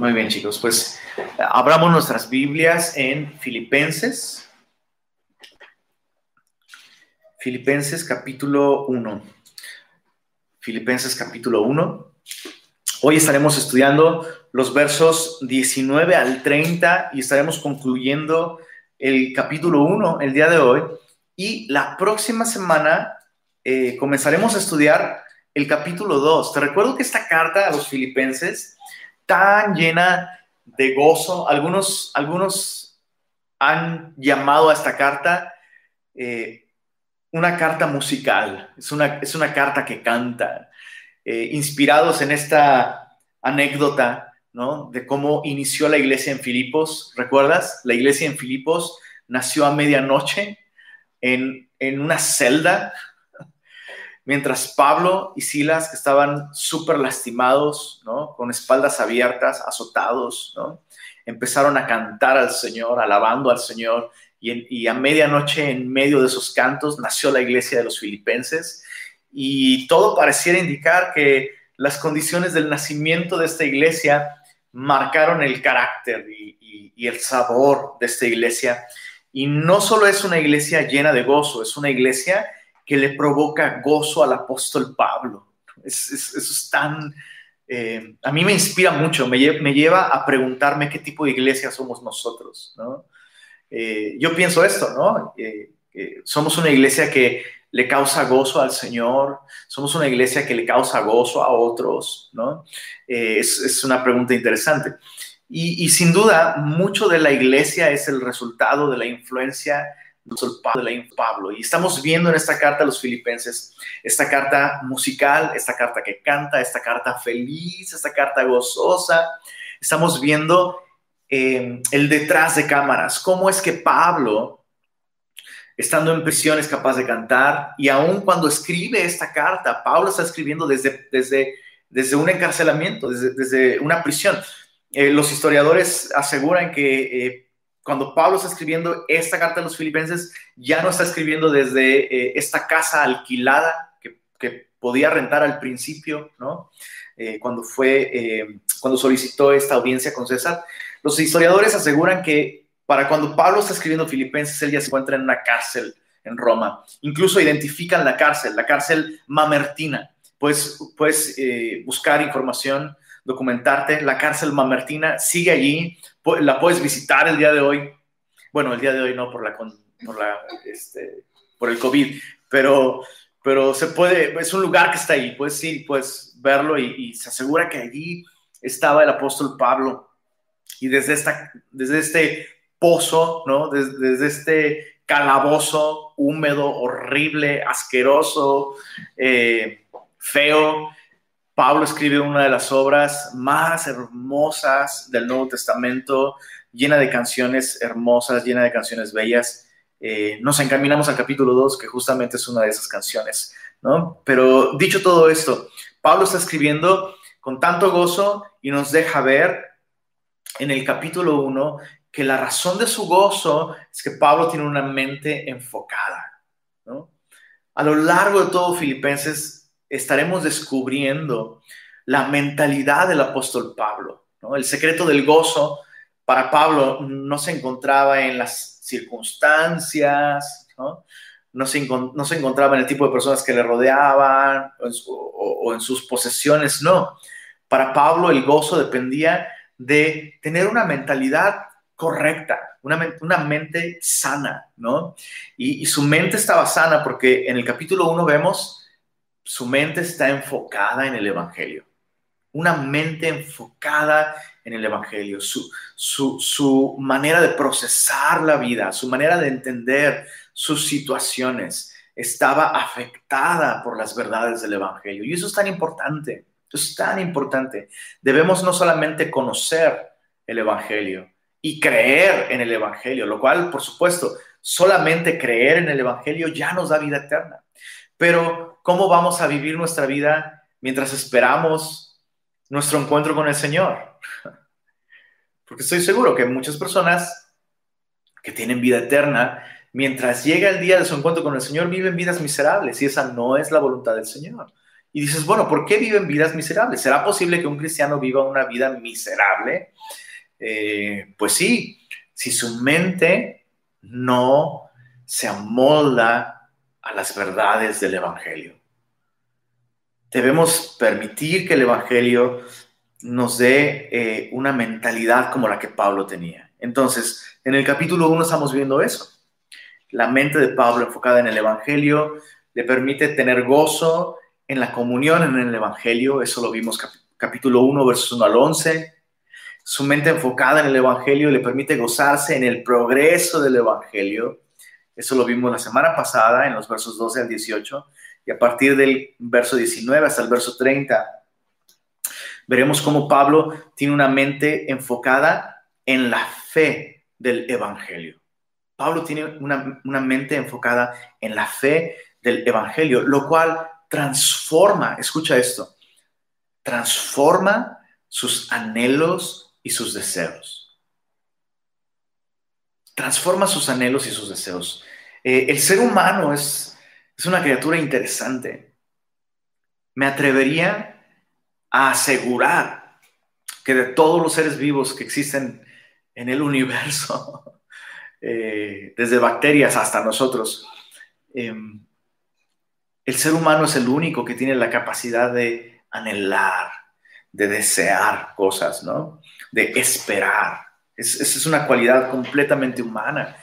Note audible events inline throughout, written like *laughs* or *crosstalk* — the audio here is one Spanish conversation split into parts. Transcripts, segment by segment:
Muy bien, chicos. Pues abramos nuestras Biblias en Filipenses. Filipenses capítulo 1. Filipenses capítulo 1. Hoy estaremos estudiando los versos 19 al 30 y estaremos concluyendo el capítulo 1 el día de hoy. Y la próxima semana eh, comenzaremos a estudiar el capítulo 2. Te recuerdo que esta carta a los filipenses tan llena de gozo. Algunos, algunos han llamado a esta carta eh, una carta musical, es una, es una carta que canta, eh, inspirados en esta anécdota ¿no? de cómo inició la iglesia en Filipos. ¿Recuerdas? La iglesia en Filipos nació a medianoche en, en una celda mientras Pablo y Silas, que estaban súper lastimados, ¿no? con espaldas abiertas, azotados, ¿no? empezaron a cantar al Señor, alabando al Señor, y, a medianoche, en medio de esos cantos, nació la iglesia de los filipenses, y todo pareciera indicar que las condiciones del nacimiento de esta iglesia marcaron el carácter y, y el sabor de esta iglesia. Y no solo es una iglesia llena de gozo, es una iglesia que le provoca gozo al apóstol Pablo. Es, eso es tan... Eh, a mí me inspira mucho, me, lleva a preguntarme qué tipo de iglesia somos nosotros, ¿no? Eh, yo pienso esto, ¿no? somos una iglesia que le causa gozo al Señor, somos una iglesia que le causa gozo a otros, ¿no? Eh, es, una pregunta interesante. Y, sin duda, mucho de la iglesia es el resultado de la influencia de Pablo. Y estamos viendo en esta carta a los filipenses, esta carta musical, esta carta que canta, esta carta feliz, esta carta gozosa. Estamos viendo eh, el detrás de cámaras, cómo es que Pablo, estando en prisión, es capaz de cantar. Y aún cuando escribe esta carta, Pablo está escribiendo desde, desde, desde un encarcelamiento, desde, desde una prisión. Eh, los historiadores aseguran que eh, cuando Pablo está escribiendo esta carta a los filipenses, ya no está escribiendo desde eh, esta casa alquilada que, podía rentar al principio, ¿no? Eh, cuando fue, eh, cuando solicitó esta audiencia con César. Los historiadores aseguran que para cuando Pablo está escribiendo Filipenses, él ya se encuentra en una cárcel en Roma. Incluso identifican la cárcel, la cárcel mamertina. Puedes, puedes buscar información, documentarte. La cárcel mamertina sigue allí la puedes visitar el día de hoy. Bueno, el día de hoy no por la, por la, este, por el COVID, pero, pero se puede, es un lugar que está ahí, puedes ir, puedes verlo y, se asegura que allí estaba el apóstol Pablo. Y desde, esta, desde este pozo, ¿no? Desde, desde este calabozo húmedo, horrible, asqueroso, eh, feo, Pablo escribe una de las obras más hermosas del Nuevo Testamento, llena de canciones hermosas, llena de canciones bellas. Eh, nos encaminamos al capítulo 2, que justamente es una de esas canciones, ¿no? Pero dicho todo esto, Pablo está escribiendo con tanto gozo y nos deja ver en el capítulo 1 que la razón de su gozo es que Pablo tiene una mente enfocada, ¿no? A lo largo de todo Filipenses estaremos descubriendo la mentalidad del apóstol Pablo. El secreto del gozo para Pablo no se encontraba en las circunstancias, no, se, encontraba en el tipo de personas que le rodeaban o en, sus posesiones, no. Para Pablo el gozo dependía de tener una mentalidad correcta, una, una mente sana, ¿no? Y, y, su mente estaba sana porque en el capítulo 1 vemos su mente está enfocada en el Evangelio. Una mente enfocada en el Evangelio, su, su, manera de procesar la vida, su manera de entender sus situaciones estaba afectada por las verdades del Evangelio. Y eso es tan importante, es tan importante. Debemos no solamente conocer el Evangelio y creer en el Evangelio, lo cual, por supuesto, solamente creer en el Evangelio ya nos da vida eterna. Pero ¿cómo vamos a vivir nuestra vida mientras esperamos nuestro encuentro con el Señor? *laughs* Porque estoy seguro que muchas personas que tienen vida eterna, mientras llega el día de su encuentro con el Señor, viven vidas miserables y esa no es la voluntad del Señor. Y dices, bueno, ¿por qué viven vidas miserables? ¿Será posible que un cristiano viva una vida miserable? Eh, pues sí, si su mente no se amolda a las verdades del Evangelio. Debemos permitir que el Evangelio nos dé eh, una mentalidad como la que Pablo tenía. Entonces, en el capítulo 1 estamos viendo eso. La mente de Pablo enfocada en el Evangelio le permite tener gozo en la comunión en el Evangelio. Eso lo vimos capítulo 1, versos 1 al 11. Su mente enfocada en el Evangelio le permite gozarse en el progreso del Evangelio. Eso lo vimos la semana pasada en los versos 12 al 18 y a partir del verso 19 hasta el verso 30, veremos cómo Pablo tiene una mente enfocada en la fe del Evangelio. Pablo tiene una, una mente enfocada en la fe del Evangelio, lo cual transforma, escucha esto, transforma sus anhelos y sus deseos. Transforma sus anhelos y sus deseos. Eh, el ser humano es, es una criatura interesante. Me atrevería a asegurar que de todos los seres vivos que existen en el universo, *laughs* eh, desde bacterias hasta nosotros, em, el ser humano es el único que tiene la capacidad de anhelar, de desear cosas, ¿no? De esperar. Esa es una cualidad completamente humana.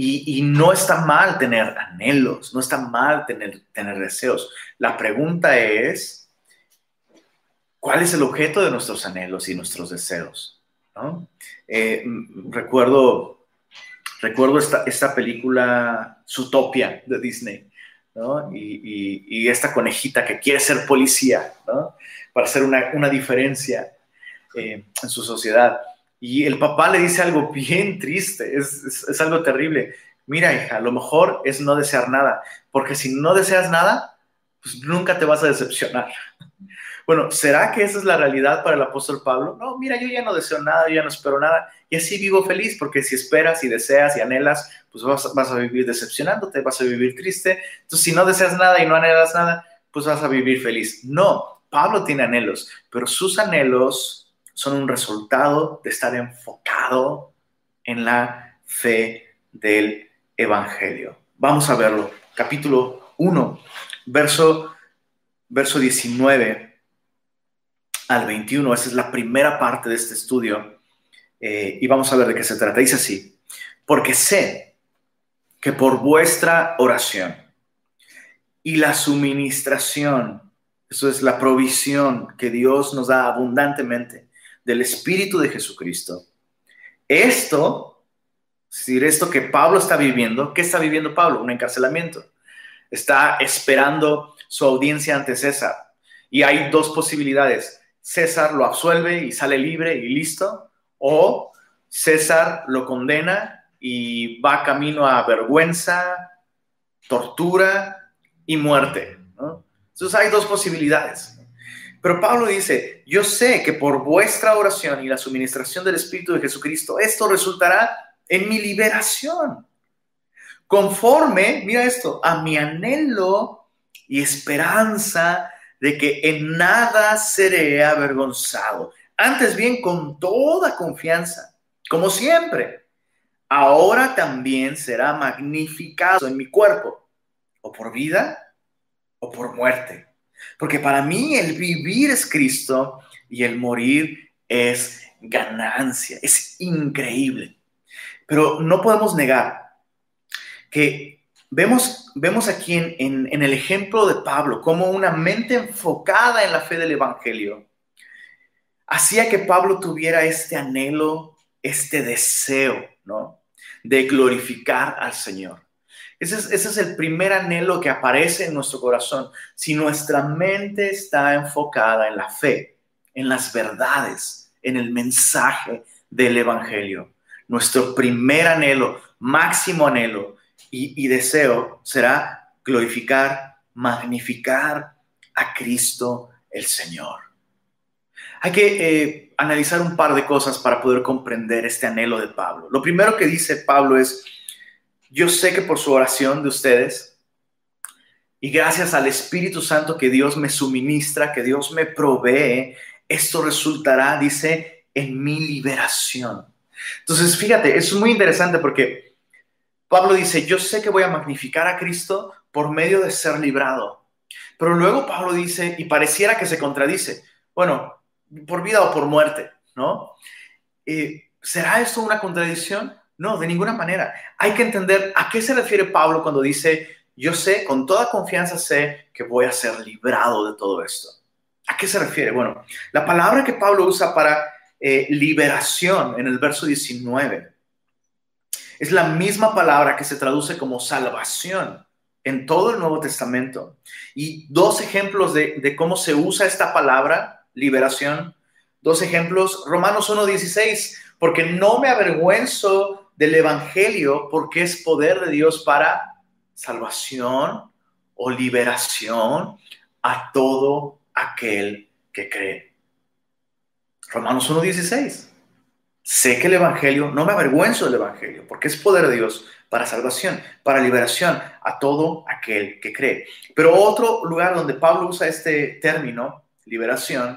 Y, no está mal tener anhelos, no está mal tener, deseos. La pregunta es, ¿cuál es el objeto de nuestros anhelos y nuestros deseos? Eh, recuerdo recuerdo esta, esta película Zootopia de Disney, ¿no? y, esta conejita que quiere ser policía, ¿no? para hacer una, una diferencia eh, en su sociedad. Y el papá le dice algo bien triste, es, algo terrible. Mira, hija, lo mejor es no desear nada, porque si no deseas nada, pues nunca te vas a decepcionar. *laughs* Bueno, ¿será que esa es la realidad para el apóstol Pablo? No, mira, yo ya no deseo nada, yo ya no espero nada, y así vivo feliz, porque si esperas y deseas y anhelas, pues vas, vas a vivir decepcionándote, vas a vivir triste. Entonces, si no deseas nada y no anhelas nada, pues vas a vivir feliz. No, Pablo tiene anhelos, pero sus anhelos son un resultado de estar enfocado en la fe del Evangelio. Vamos a verlo. Capítulo 1, verso, verso 19 al 21. Esa es la primera parte de este estudio. Eh, y vamos a ver de qué se trata. Dice así, porque sé que por vuestra oración y la suministración, eso es la provisión que Dios nos da abundantemente, del Espíritu de Jesucristo. Esto, es decir, esto que Pablo está viviendo, ¿qué está viviendo Pablo? Un encarcelamiento. Está esperando su audiencia ante César. Y hay dos posibilidades. César lo absuelve y sale libre y listo. O César lo condena y va camino a vergüenza, tortura y muerte. Entonces hay dos posibilidades. Pero Pablo dice, yo sé que por vuestra oración y la suministración del Espíritu de Jesucristo, esto resultará en mi liberación. Conforme, mira esto, a mi anhelo y esperanza de que en nada seré avergonzado. Antes bien, con toda confianza, como siempre, ahora también será magnificado en mi cuerpo, o por vida o por muerte porque para mí el vivir es Cristo y el morir es ganancia. Es increíble. Pero no podemos negar que vemos, vemos aquí en, el ejemplo de Pablo como una mente enfocada en la fe del Evangelio hacía que Pablo tuviera este anhelo, este deseo, ¿no? De glorificar al Señor. Ese es, el primer anhelo que aparece en nuestro corazón. Si nuestra mente está enfocada en la fe, en las verdades, en el mensaje del Evangelio, nuestro primer anhelo, máximo anhelo y, deseo será glorificar, magnificar a Cristo el Señor. Hay que eh, analizar un par de cosas para poder comprender este anhelo de Pablo. Lo primero que dice Pablo es, yo sé que por su oración de ustedes, y gracias al Espíritu Santo que Dios me suministra, que Dios me provee, esto resultará, dice, en mi liberación. Entonces, fíjate, es muy interesante porque Pablo dice, yo sé que voy a magnificar a Cristo por medio de ser librado. Pero luego Pablo dice, y pareciera que se contradice, bueno, por vida o por muerte, ¿no? Eh, ¿Será esto una contradicción? No, de ninguna manera. Hay que entender a qué se refiere Pablo cuando dice, yo sé, con toda confianza sé que voy a ser librado de todo esto. ¿A qué se refiere? Bueno, la palabra que Pablo usa para eh, liberación en el verso 19 es la misma palabra que se traduce como salvación en todo el Nuevo Testamento. Y dos ejemplos de, cómo se usa esta palabra, liberación. Dos ejemplos, Romanos 1.16, porque no me avergüenzo del Evangelio, porque es poder de Dios para salvación o liberación a todo aquel que cree. Romanos 1.16. Sé que el Evangelio, no me avergüenzo del Evangelio, porque es poder de Dios para salvación, para liberación a todo aquel que cree. Pero otro lugar donde Pablo usa este término, liberación,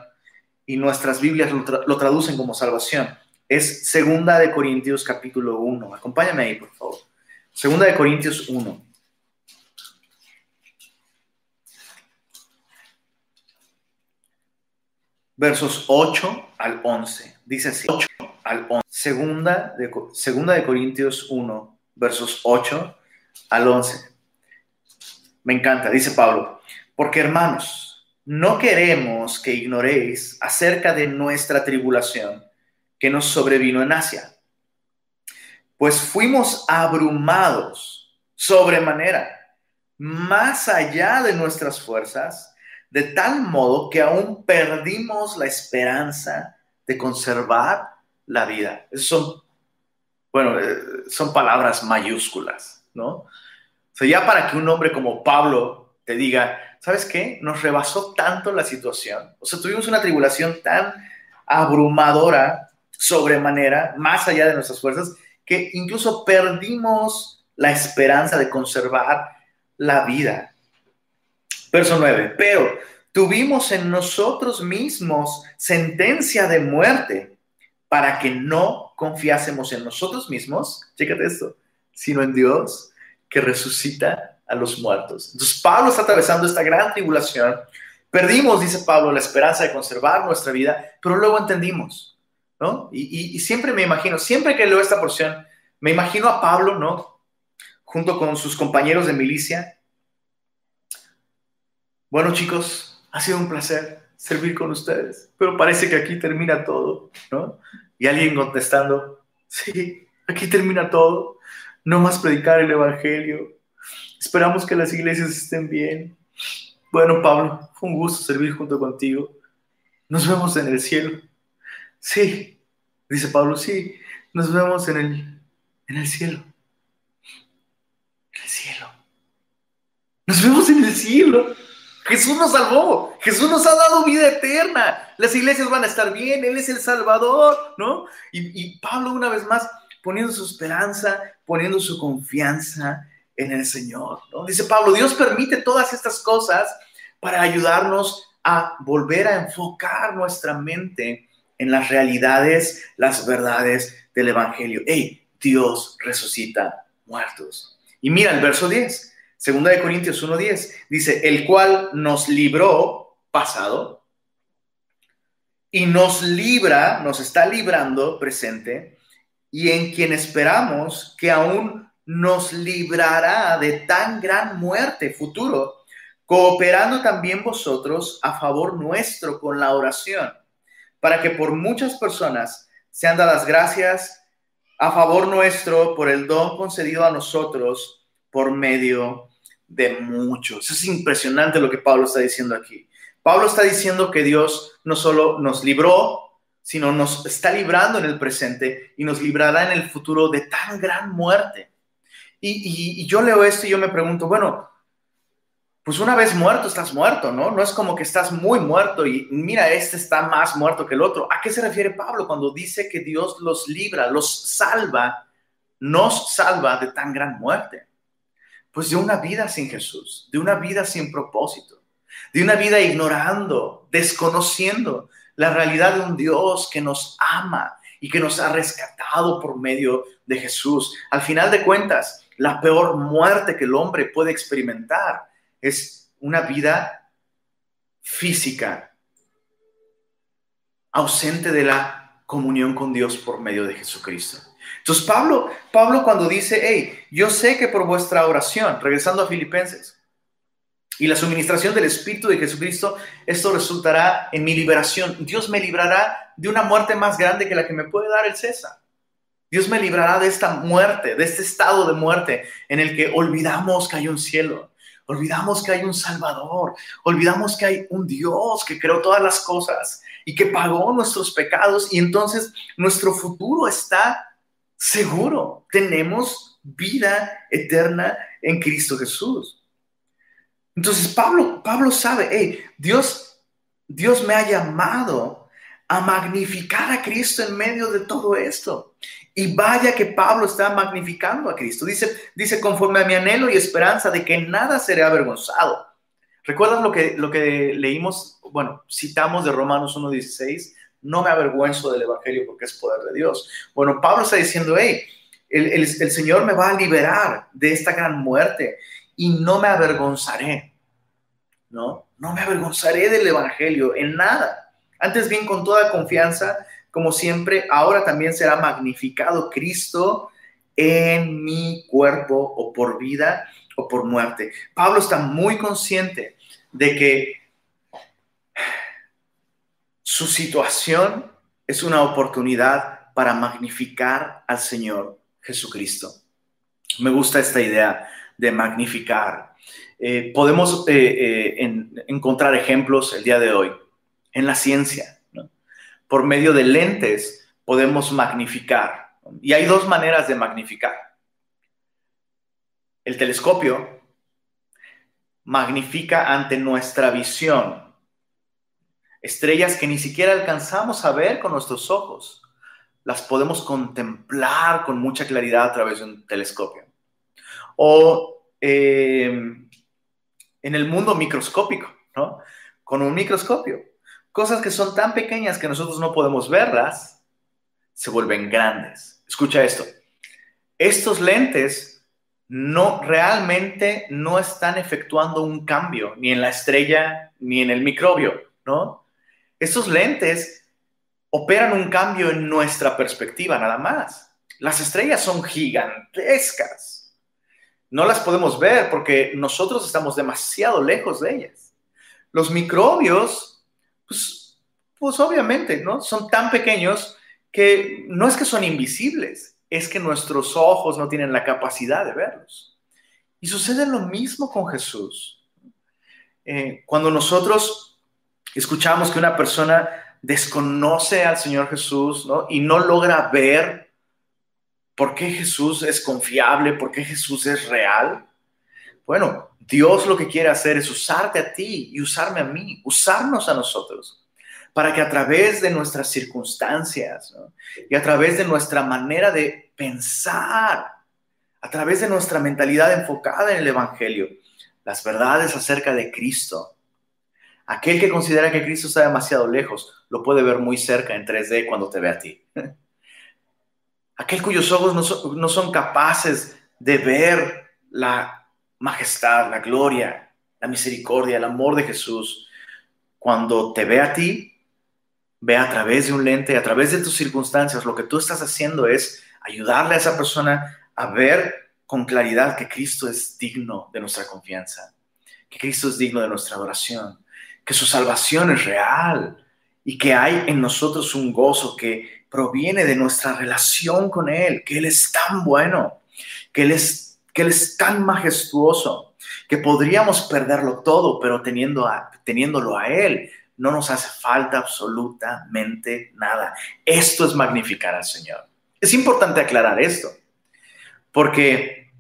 y nuestras Biblias lo, traducen como salvación, es Segunda de Corintios capítulo 1. Acompáñame ahí, por favor. Segunda de Corintios 1. Versos 8 al 11. Dice así. 8 al 11. Segunda de, segunda de Corintios 1, versos 8 al 11. Me encanta, dice Pablo, porque hermanos, no queremos que ignoréis acerca de nuestra tribulación que nos sobrevino en Asia, pues fuimos abrumados sobremanera, más allá de nuestras fuerzas, de tal modo que aún perdimos la esperanza de conservar la vida. son bueno, eh, son palabras mayúsculas, ¿no? O sea, ya para que un hombre como Pablo te diga, ¿sabes qué? Nos rebasó tanto la situación, o sea, tuvimos una tribulación tan abrumadora, sobremanera, más allá de nuestras fuerzas, que incluso perdimos la esperanza de conservar la vida. Verso 9, pero tuvimos en nosotros mismos sentencia de muerte para que no confiásemos en nosotros mismos, chécate esto, sino en Dios que resucita a los muertos. Entonces Pablo está atravesando esta gran tribulación. Perdimos, dice Pablo, la esperanza de conservar nuestra vida, pero luego entendimos, ¿no? Y, siempre me imagino, siempre que leo esta porción, me imagino a Pablo, ¿no? Junto con sus compañeros de milicia. Bueno, chicos, ha sido un placer servir con ustedes, pero parece que aquí termina todo, ¿no? Y alguien contestando, sí, aquí termina todo, no más predicar el Evangelio, esperamos que las iglesias estén bien. Bueno, Pablo, fue un gusto servir junto contigo. Nos vemos en el cielo. Sí, dice Pablo, sí, nos vemos en el, en el cielo. En el cielo. Nos vemos en el cielo. Jesús nos salvó, Jesús nos ha dado vida eterna, las iglesias van a estar bien, Él es el Salvador, ¿no? Y, Pablo una vez más poniendo su esperanza, poniendo su confianza en el Señor, ¿no? Dice Pablo, Dios permite todas estas cosas para ayudarnos a volver a enfocar nuestra mente en las realidades, las verdades del Evangelio. ¡Ey! Dios resucita muertos. Y mira el verso 10. Segunda de Corintios 1.10 dice, el cual nos libró, pasado, y nos libra, nos está librando, presente, y en quien esperamos que aún nos librará de tan gran muerte futuro, cooperando también vosotros a favor nuestro con la oración, para que por muchas personas sean dadas gracias a favor nuestro por el don concedido a nosotros por medio de muchos. Es impresionante lo que Pablo está diciendo aquí. Pablo está diciendo que Dios no solo nos libró, sino nos está librando en el presente y nos librará en el futuro de tan gran muerte. Y, yo leo esto y yo me pregunto, bueno, pues una vez muerto estás muerto, ¿no? No es como que estás muy muerto y mira, este está más muerto que el otro. ¿A qué se refiere Pablo cuando dice que Dios los libra, los salva, nos salva de tan gran muerte? Pues de una vida sin Jesús, de una vida sin propósito, de una vida ignorando, desconociendo la realidad de un Dios que nos ama y que nos ha rescatado por medio de Jesús. Al final de cuentas, la peor muerte que el hombre puede experimentar es una vida física, ausente de la comunión con Dios por medio de Jesucristo. Entonces Pablo, Pablo cuando dice, hey, yo sé que por vuestra oración, regresando a Filipenses, y la suministración del Espíritu de Jesucristo, esto resultará en mi liberación. Dios me librará de una muerte más grande que la que me puede dar el César. Dios me librará de esta muerte, de este estado de muerte en el que olvidamos que hay un cielo, olvidamos que hay un Salvador, olvidamos que hay un Dios que creó todas las cosas y que pagó nuestros pecados y entonces nuestro futuro está seguro. Tenemos vida eterna en Cristo Jesús. Entonces Pablo, Pablo sabe, hey, Dios, Dios me ha llamado a magnificar a Cristo en medio de todo esto. Y vaya que Pablo está magnificando a Cristo. Dice, dice conforme a mi anhelo y esperanza de que nada seré avergonzado. ¿Recuerdas lo que, lo que leímos? Bueno, citamos de Romanos 1.16 no me avergüenzo del Evangelio porque es poder de Dios. Bueno, Pablo está diciendo, hey, el, Señor me va a liberar de esta gran muerte y no me avergonzaré, ¿no? No me avergonzaré del Evangelio en nada. Antes bien, con toda confianza, como siempre, ahora también será magnificado Cristo en mi cuerpo o por vida o por muerte. Pablo está muy consciente de que su situación es una oportunidad para magnificar al Señor Jesucristo. Me gusta esta idea de magnificar. Eh, podemos eh, eh, encontrar ejemplos el día de hoy en la ciencia. Por medio de lentes podemos magnificar. Y hay dos maneras de magnificar. El telescopio magnifica ante nuestra visión estrellas que ni siquiera alcanzamos a ver con nuestros ojos, las podemos contemplar con mucha claridad a través de un telescopio. O eh, en el mundo microscópico, ¿no? Con un microscopio. Cosas que son tan pequeñas que nosotros no podemos verlas, se vuelven grandes. Escucha esto. Estos lentes no realmente no están efectuando un cambio ni en la estrella ni en el microbio, ¿no? Estos lentes operan un cambio en nuestra perspectiva nada más. Las estrellas son gigantescas. No las podemos ver porque nosotros estamos demasiado lejos de ellas. Los microbios, pues, pues obviamente, ¿no? Son tan pequeños que no es que son invisibles, es que nuestros ojos no tienen la capacidad de verlos. Y sucede lo mismo con Jesús. Eh, cuando nosotros escuchamos que una persona desconoce al Señor Jesús ¿no? y no logra ver por qué Jesús es confiable, por qué Jesús es real. Bueno, Dios lo que quiere hacer es usarte a ti y usarme a mí, usarnos a nosotros, para que a través de nuestras circunstancias y a través de nuestra manera de pensar, a través de nuestra mentalidad enfocada en el Evangelio, las verdades acerca de Cristo Aquel que considera que Cristo está demasiado lejos, lo puede ver muy cerca en 3D cuando te ve a ti. *laughs* Aquel cuyos ojos no son, capaces de ver la majestad, la gloria, la misericordia, el amor de Jesús, cuando te ve a ti, ve a través de un lente, a través de tus circunstancias, lo que tú estás haciendo es ayudarle a esa persona a ver con claridad que Cristo es digno de nuestra confianza, que Cristo es digno de nuestra adoración, que su salvación es real y que hay en nosotros un gozo que proviene de nuestra relación con Él, que Él es tan bueno, que Él es, que Él es tan majestuoso, que podríamos perderlo todo, pero teniendo teniéndolo a Él, no nos hace falta absolutamente nada. Esto es magnificar al Señor. Es importante aclarar esto, porque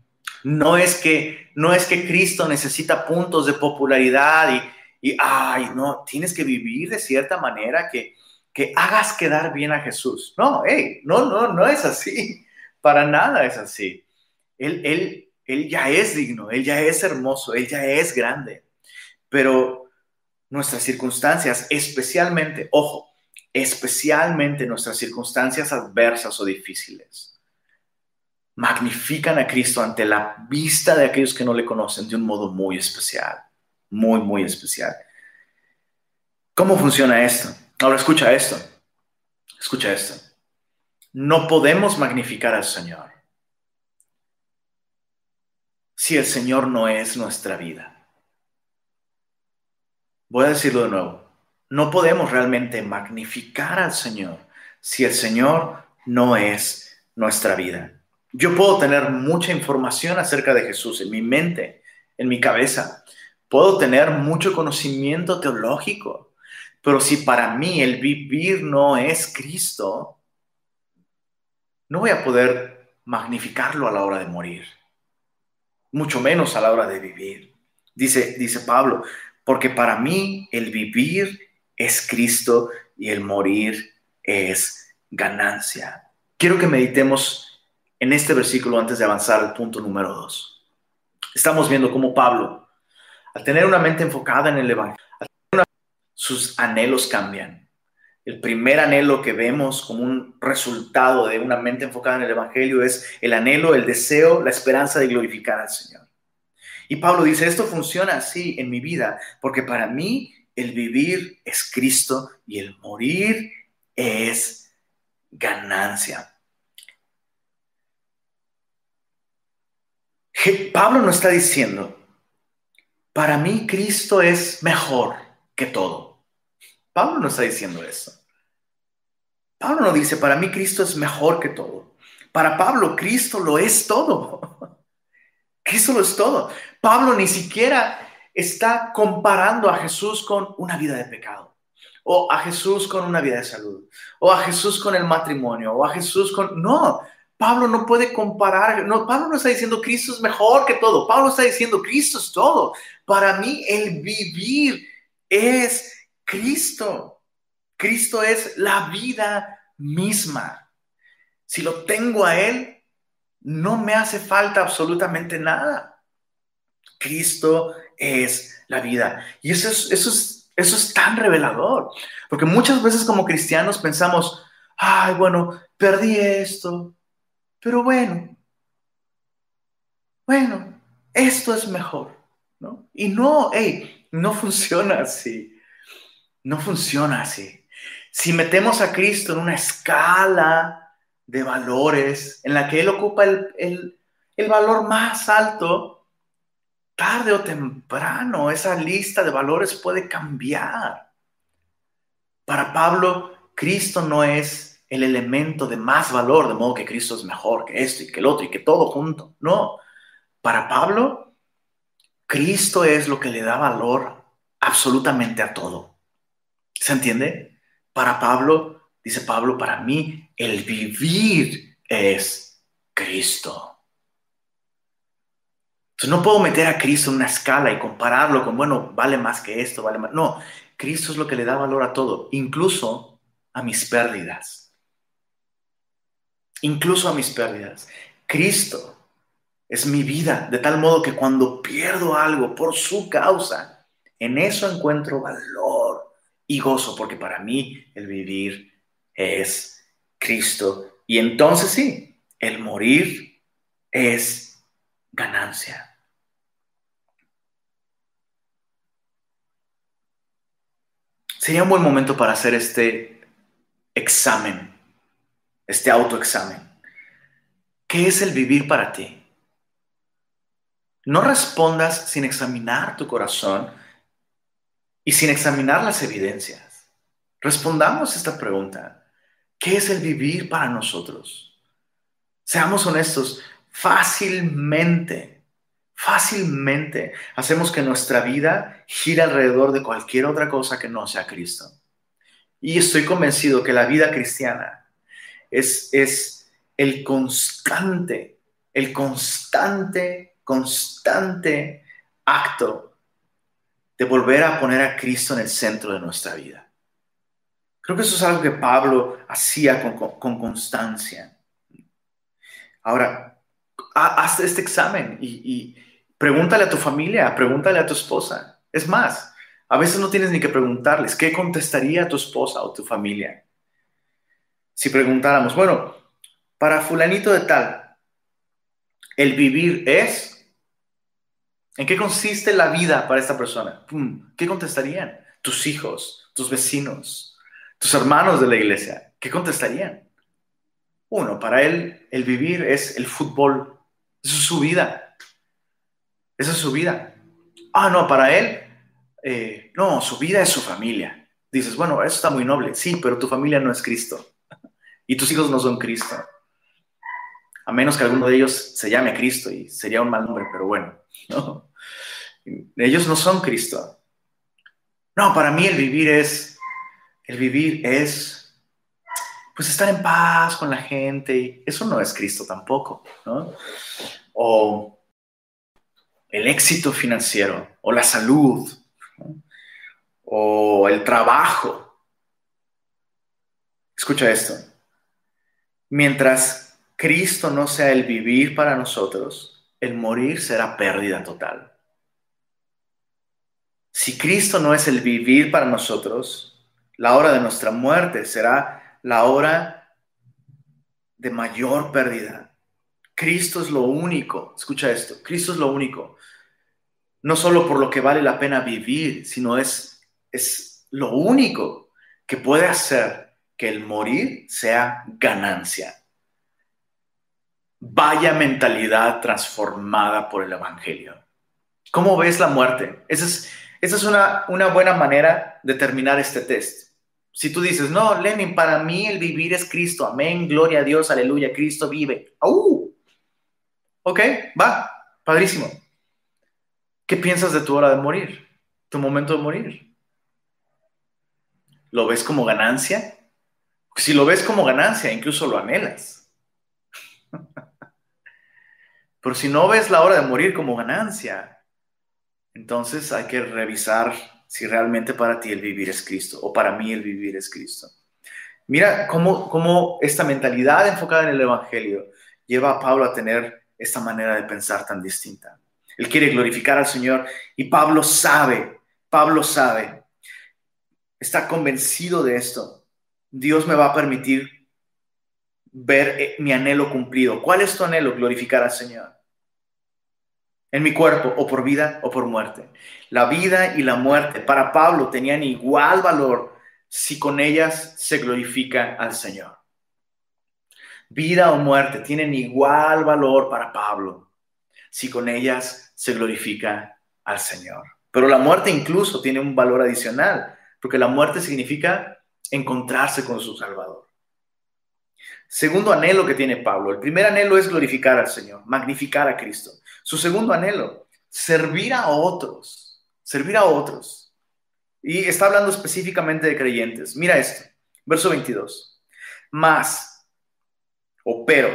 no es que, no es que Cristo necesita puntos de popularidad y, y, ay, no, tienes que vivir de cierta manera que, que hagas quedar bien a Jesús. No, hey, no, no, no es así. Para nada es así. Él, él, Él ya es digno, Él ya es hermoso, Él ya es grande. Pero nuestras circunstancias, especialmente, ojo, especialmente nuestras circunstancias adversas o difíciles, magnifican a Cristo ante la vista de aquellos que no le conocen de un modo muy especial, muy, muy especial. ¿Cómo funciona esto? Ahora escucha esto, escucha esto. No podemos magnificar al Señor si el Señor no es nuestra vida. Voy a decirlo de nuevo. No podemos realmente magnificar al Señor si el Señor no es nuestra vida. Yo puedo tener mucha información acerca de Jesús en mi mente, en mi cabeza. Puedo tener mucho conocimiento teológico, pero si para mí el vivir no es Cristo, no voy a poder magnificarlo a la hora de morir mucho menos a la hora de vivir. Dice, dice Pablo, porque para mí el vivir es Cristo y el morir es ganancia. Quiero que meditemos en este versículo antes de avanzar al punto número dos. Estamos viendo cómo Pablo, al tener una mente enfocada en el Evangelio, sus anhelos cambian. El primer anhelo que vemos como un resultado de una mente enfocada en el Evangelio es el anhelo, el deseo, la esperanza de glorificar al Señor. Y Pablo dice, esto funciona así en mi vida, porque para mí el vivir es Cristo y el morir es ganancia. Pablo no está diciendo, para mí Cristo es mejor que todo. Pablo no está diciendo eso. Pablo no dice, para mí Cristo es mejor que todo. Para Pablo, Cristo lo es todo. *laughs* Cristo lo es todo. Pablo ni siquiera está comparando a Jesús con una vida de pecado, o a Jesús con una vida de salud, o a Jesús con el matrimonio, o a Jesús con... No, Pablo no puede comparar, no, Pablo no está diciendo Cristo es mejor que todo, Pablo está diciendo Cristo es todo. Para mí el vivir es Cristo. Cristo es la vida misma. Si lo tengo a Él, no me hace falta absolutamente nada. Cristo es la vida. Y eso es, eso es, eso es tan revelador. Porque muchas veces como cristianos pensamos, ay, bueno, perdí esto, pero bueno, bueno, esto es mejor, ¿no? Y no, hey, no funciona así. No funciona así. Si metemos a Cristo en una escala de valores en la que Él ocupa el, valor más alto, tarde o temprano esa lista de valores puede cambiar. Para Pablo, Cristo no es el elemento de más valor, de modo que Cristo es mejor que esto y que el otro y que todo junto. No, para Pablo, Cristo es lo que le da valor absolutamente a todo. ¿Se entiende? Para Pablo, dice Pablo, para mí el vivir es Cristo. Entonces no puedo meter a Cristo en una escala y compararlo con, bueno, vale más que esto, vale más. No, Cristo es lo que le da valor a todo, incluso a mis pérdidas. Incluso a mis pérdidas. Cristo es mi vida, de tal modo que cuando pierdo algo por su causa, en eso encuentro valor y gozo, porque para mí el vivir es Cristo. Y entonces sí, el morir es ganancia. Sería un buen momento para hacer este examen, este autoexamen. ¿Qué es el vivir para ti? No respondas sin examinar tu corazón y sin examinar las evidencias. Respondamos esta pregunta. ¿Qué es el vivir para nosotros? Seamos honestos, fácilmente, fácilmente hacemos que nuestra vida gire alrededor de cualquier otra cosa que no sea Cristo. Y estoy convencido que la vida cristiana es, es el constante, el constante, constante acto de volver a poner a Cristo en el centro de nuestra vida. Creo que eso es algo que Pablo hacía con, constancia. Ahora, haz este examen y, pregúntale a tu familia, pregúntale a tu esposa. Es más, a veces no tienes ni que preguntarles, ¿qué contestaría tu esposa o tu familia? Si preguntáramos, bueno, para fulanito de tal, el vivir es, ¿en qué consiste la vida para esta persona? ¿Qué contestarían? Tus hijos, tus vecinos, tus hermanos de la iglesia, ¿qué contestarían? Uno, para él el vivir es el fútbol. Eso es su vida. Esa es su vida. Ah, no, para él, eh, no, su vida es su familia. Dices, bueno, eso está muy noble. Sí, pero tu familia no es Cristo. *laughs* Y tus hijos no son Cristo. A menos que alguno de ellos se llame Cristo y sería un mal nombre, pero bueno. Ellos no son Cristo. No, para mí el vivir es, el vivir es pues estar en paz con la gente. Y eso no es Cristo tampoco, ¿no? O el éxito financiero, o la salud, o el trabajo. Escucha esto. Mientras Cristo no sea el vivir para nosotros, el morir será pérdida total. Si Cristo no es el vivir para nosotros, la hora de nuestra muerte será la hora de mayor pérdida. Cristo es lo único, escucha esto, Cristo es lo único, no solo por lo que vale la pena vivir, sino es, es lo único que puede hacer que el morir sea ganancia. Vaya mentalidad transformada por el Evangelio. ¿Cómo ves la muerte? Esa es, una buena manera de terminar este test. Si tú dices, no, Lenin, para mí el vivir es Cristo, amén, gloria a Dios, aleluya, Cristo vive. ¡Uh! Ok, va, padrísimo. ¿Qué piensas de tu hora de morir? Tu momento de morir. ¿Lo ves como ganancia? Si lo ves como ganancia, incluso lo anhelas. *laughs* Pero si no ves la hora de morir como ganancia, entonces hay que revisar si realmente para ti el vivir es Cristo o para mí el vivir es Cristo. Mira cómo, cómo esta mentalidad enfocada en el Evangelio lleva a Pablo a tener esta manera de pensar tan distinta. Él quiere glorificar al Señor y Pablo sabe, Pablo sabe, está convencido de esto. Dios me va a permitir ver eh, mi anhelo cumplido. ¿Cuál es tu anhelo? Glorificar al Señor en mi cuerpo, o por vida o por muerte. La vida y la muerte para Pablo tenían igual valor si con ellas se glorifica al Señor. Vida o muerte tienen igual valor para Pablo si con ellas se glorifica al Señor. Pero la muerte incluso tiene un valor adicional, porque la muerte significa encontrarse con su Salvador. Segundo anhelo que tiene Pablo. El primer anhelo es glorificar al Señor, magnificar a Cristo. Su segundo anhelo, servir a otros, servir a otros. Y está hablando específicamente de creyentes. Mira esto, verso 22. Más, o pero,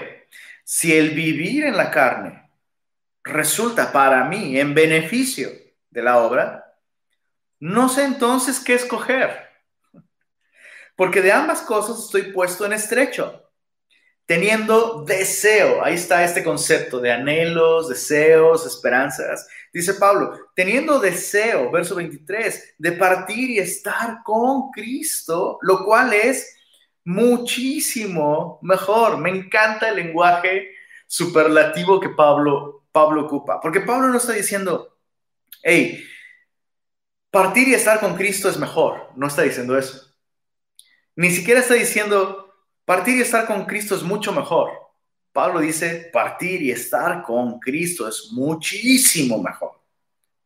si el vivir en la carne resulta para mí en beneficio de la obra, no sé entonces qué escoger. Porque de ambas cosas estoy puesto en estrecho teniendo deseo. Ahí está este concepto de anhelos, deseos, esperanzas. Dice Pablo, teniendo deseo, verso 23, de partir y estar con Cristo, lo cual es muchísimo mejor. Me encanta el lenguaje superlativo que Pablo, Pablo ocupa, porque Pablo no está diciendo, hey, partir y estar con Cristo es mejor. No está diciendo eso. Ni siquiera está diciendo, Partir y estar con Cristo es mucho mejor. Pablo dice, partir y estar con Cristo es muchísimo mejor.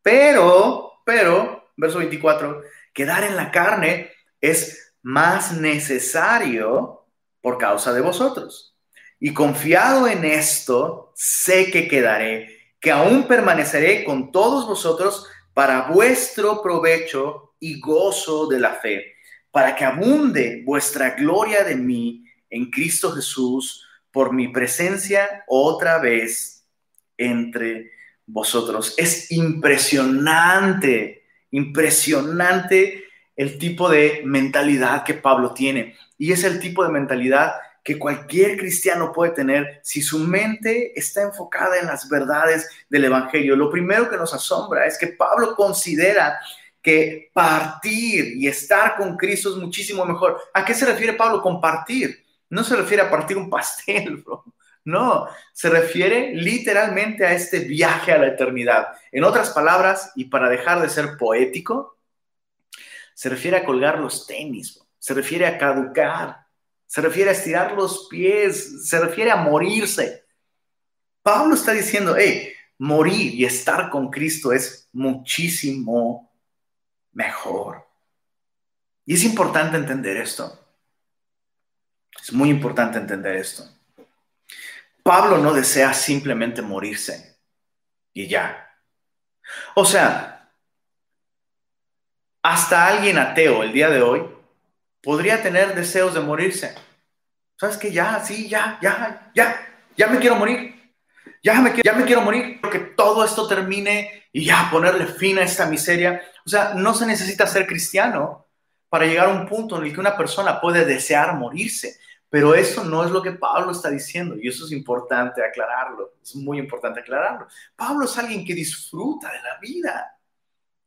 Pero, pero, verso 24, quedar en la carne es más necesario por causa de vosotros. Y confiado en esto, sé que quedaré, que aún permaneceré con todos vosotros para vuestro provecho y gozo de la fe, para que abunde vuestra gloria de mí en Cristo Jesús por mi presencia otra vez entre vosotros. Es impresionante, impresionante el tipo de mentalidad que Pablo tiene. Y es el tipo de mentalidad que cualquier cristiano puede tener si su mente está enfocada en las verdades del Evangelio. Lo primero que nos asombra es que Pablo considera que partir y estar con Cristo es muchísimo mejor. ¿A qué se refiere Pablo compartir? No se refiere a partir un pastel, *laughs* bro. No, se refiere literalmente a este viaje a la eternidad. En otras palabras, y para dejar de ser poético, se refiere a colgar los tenis, se refiere a caducar, se refiere a estirar los pies, se refiere a morirse. Pablo está diciendo, hey, morir y estar con Cristo es muchísimo mejor. Y es importante entender esto. Es muy importante entender esto. Pablo no desea simplemente morirse y ya. O sea, hasta alguien ateo el día de hoy podría tener deseos de morirse. ¿Sabes qué? Ya, sí, ya, ya, ya, ya me quiero morir. Ya me, ya me quiero morir. Que todo esto termine y ya ponerle fin a esta miseria. O sea, no se necesita ser cristiano para llegar a un punto en el que una persona puede desear morirse. Pero eso no es lo que Pablo está diciendo y eso es importante aclararlo, es muy importante aclararlo. Pablo es alguien que disfruta de la vida,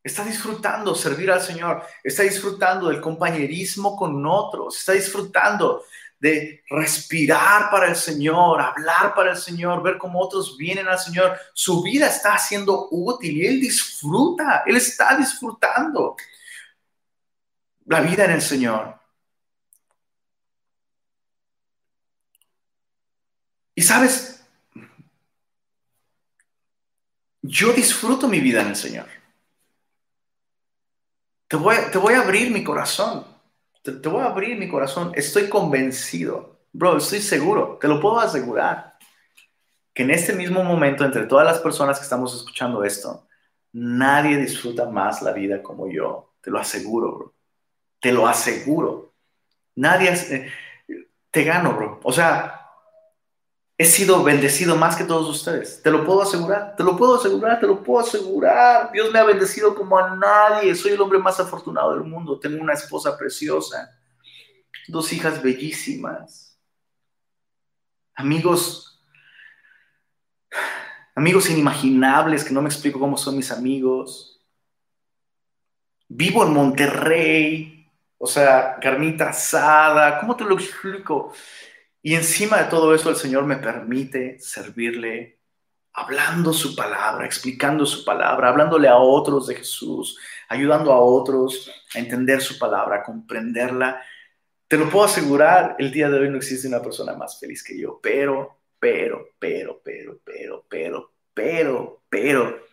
está disfrutando servir al Señor, está disfrutando del compañerismo con otros, está disfrutando de respirar para el Señor, hablar para el Señor, ver cómo otros vienen al Señor. Su vida está siendo útil y él disfruta, él está disfrutando la vida en el Señor. Y sabes, yo disfruto mi vida en el Señor. Te voy, te voy a abrir mi corazón. Te, te, voy a abrir mi corazón. Estoy convencido. Bro, estoy seguro. Te lo puedo asegurar. Que en este mismo momento, entre todas las personas que estamos escuchando esto, nadie disfruta más la vida como yo. Te lo aseguro, bro. Te lo aseguro. Nadie... Eh, te gano, bro. O sea, he sido bendecido más que todos ustedes. Te lo puedo asegurar, te lo puedo asegurar, te lo puedo asegurar. Dios me ha bendecido como a nadie. Soy el hombre más afortunado del mundo. Tengo una esposa preciosa, dos hijas bellísimas, amigos, amigos inimaginables que no me explico cómo son mis amigos. Vivo en Monterrey, o sea, carnita asada. ¿Cómo te lo explico? Y encima de todo eso, el Señor me permite servirle hablando su palabra, explicando su palabra, hablándole a otros de Jesús, ayudando a otros a entender su palabra, a comprenderla. Te lo puedo asegurar, el día de hoy no existe una persona más feliz que yo, pero, pero, pero, pero, pero, pero, pero, pero.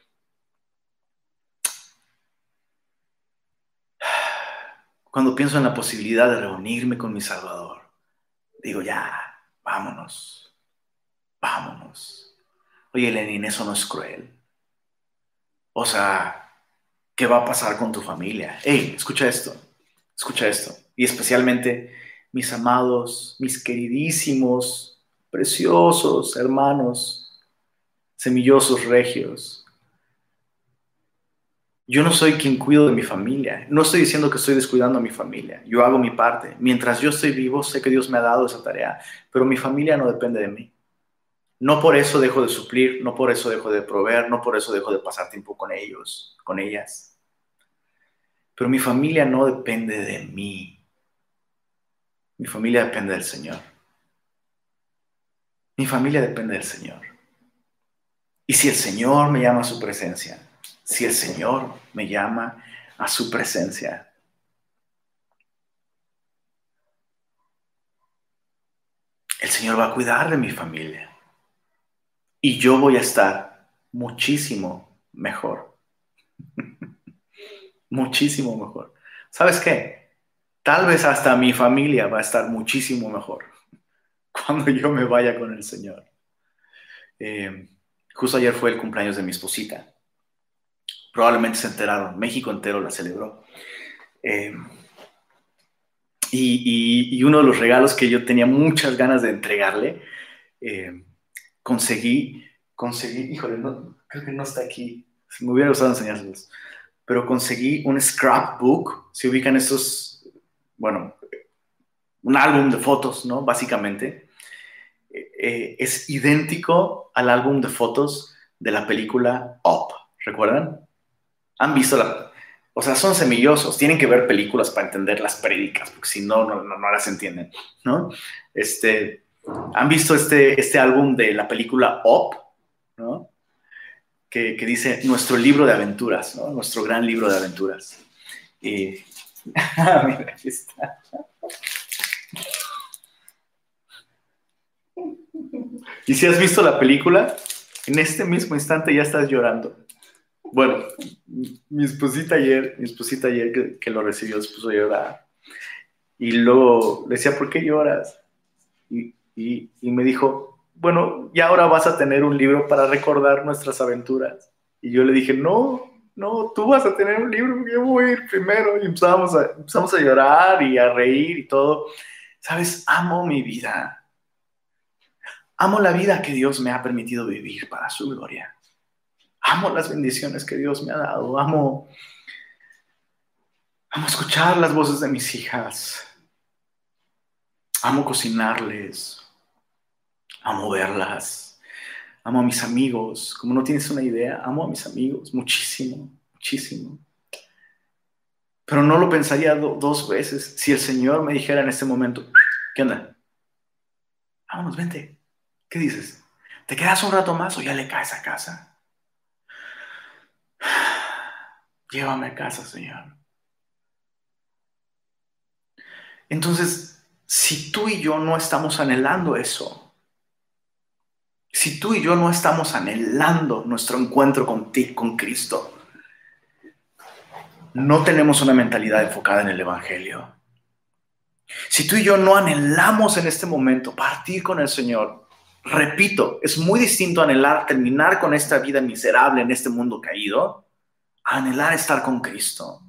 Cuando pienso en la posibilidad de reunirme con mi Salvador, digo, ya, vámonos, vámonos. Oye, Lenin, eso no es cruel. O sea, ¿qué va a pasar con tu familia? Hey, escucha esto, escucha esto. Y especialmente mis amados, mis queridísimos, preciosos hermanos, semillosos regios, yo no soy quien cuido de mi familia. No estoy diciendo que estoy descuidando a mi familia. Yo hago mi parte. Mientras yo estoy vivo, sé que Dios me ha dado esa tarea, pero mi familia no depende de mí. No por eso dejo de suplir, no por eso dejo de proveer, no por eso dejo de pasar tiempo con ellos, con ellas. Pero mi familia no depende de mí. Mi familia depende del Señor. Mi familia depende del Señor. Y si el Señor me llama a su presencia, si el Señor me llama a su presencia. El Señor va a cuidar de mi familia y yo voy a estar muchísimo mejor. *laughs* muchísimo mejor. ¿Sabes qué? Tal vez hasta mi familia va a estar muchísimo mejor *laughs* cuando yo me vaya con el Señor. Eh, justo ayer fue el cumpleaños de mi esposita probablemente se enteraron, México entero la celebró. Eh, y, uno de los regalos que yo tenía muchas ganas de entregarle, eh, conseguí, conseguí, híjole, creo que no está aquí, me hubiera gustado enseñárselos, pero conseguí un scrapbook, se ubican esos, bueno, un álbum de fotos, ¿no? Básicamente. Eh, es idéntico al álbum de fotos de la película Up, ¿recuerdan? ¿Han visto la, o sea, son semillosos, tienen que ver películas para entender las prédicas, porque si no, no, no, las entienden, ¿no? Este, ¿Han visto este, este álbum de la película Up? ¿no? Que, que, dice nuestro libro de aventuras, ¿no? Nuestro gran libro de aventuras. Y, *laughs* mira, aquí está. Y si has visto la película, en este mismo instante ya estás llorando. Bueno, mi esposita ayer, mi esposita ayer que, lo recibió se puso a llorar. Y luego le decía, ¿por qué lloras? Y, me dijo, bueno, ya ahora vas a tener un libro para recordar nuestras aventuras. Y yo le dije, no, no, tú vas a tener un libro, yo voy a ir primero. Y empezamos a, empezamos a llorar y a reír y todo. Sabes, amo mi vida. Amo la vida que Dios me ha permitido vivir para su gloria. Amo las bendiciones que Dios me ha dado. Amo, amo escuchar las voces de mis hijas. Amo cocinarles. Amo verlas. Amo a mis amigos. Como no tienes una idea, amo a mis amigos muchísimo, muchísimo. Pero no lo pensaría dos veces si el Señor me dijera en este momento, ¿qué onda? Vámonos, vente. ¿Qué dices? ¿Te quedas un rato más o ya le caes a casa? Llévame a casa, Señor. Entonces, si tú y yo no estamos anhelando eso, si tú y yo no estamos anhelando nuestro encuentro con ti, con Cristo, no tenemos una mentalidad enfocada en el Evangelio. Si tú y yo no anhelamos en este momento partir con el Señor, repito, es muy distinto anhelar terminar con esta vida miserable en este mundo caído anhelar estar con Cristo.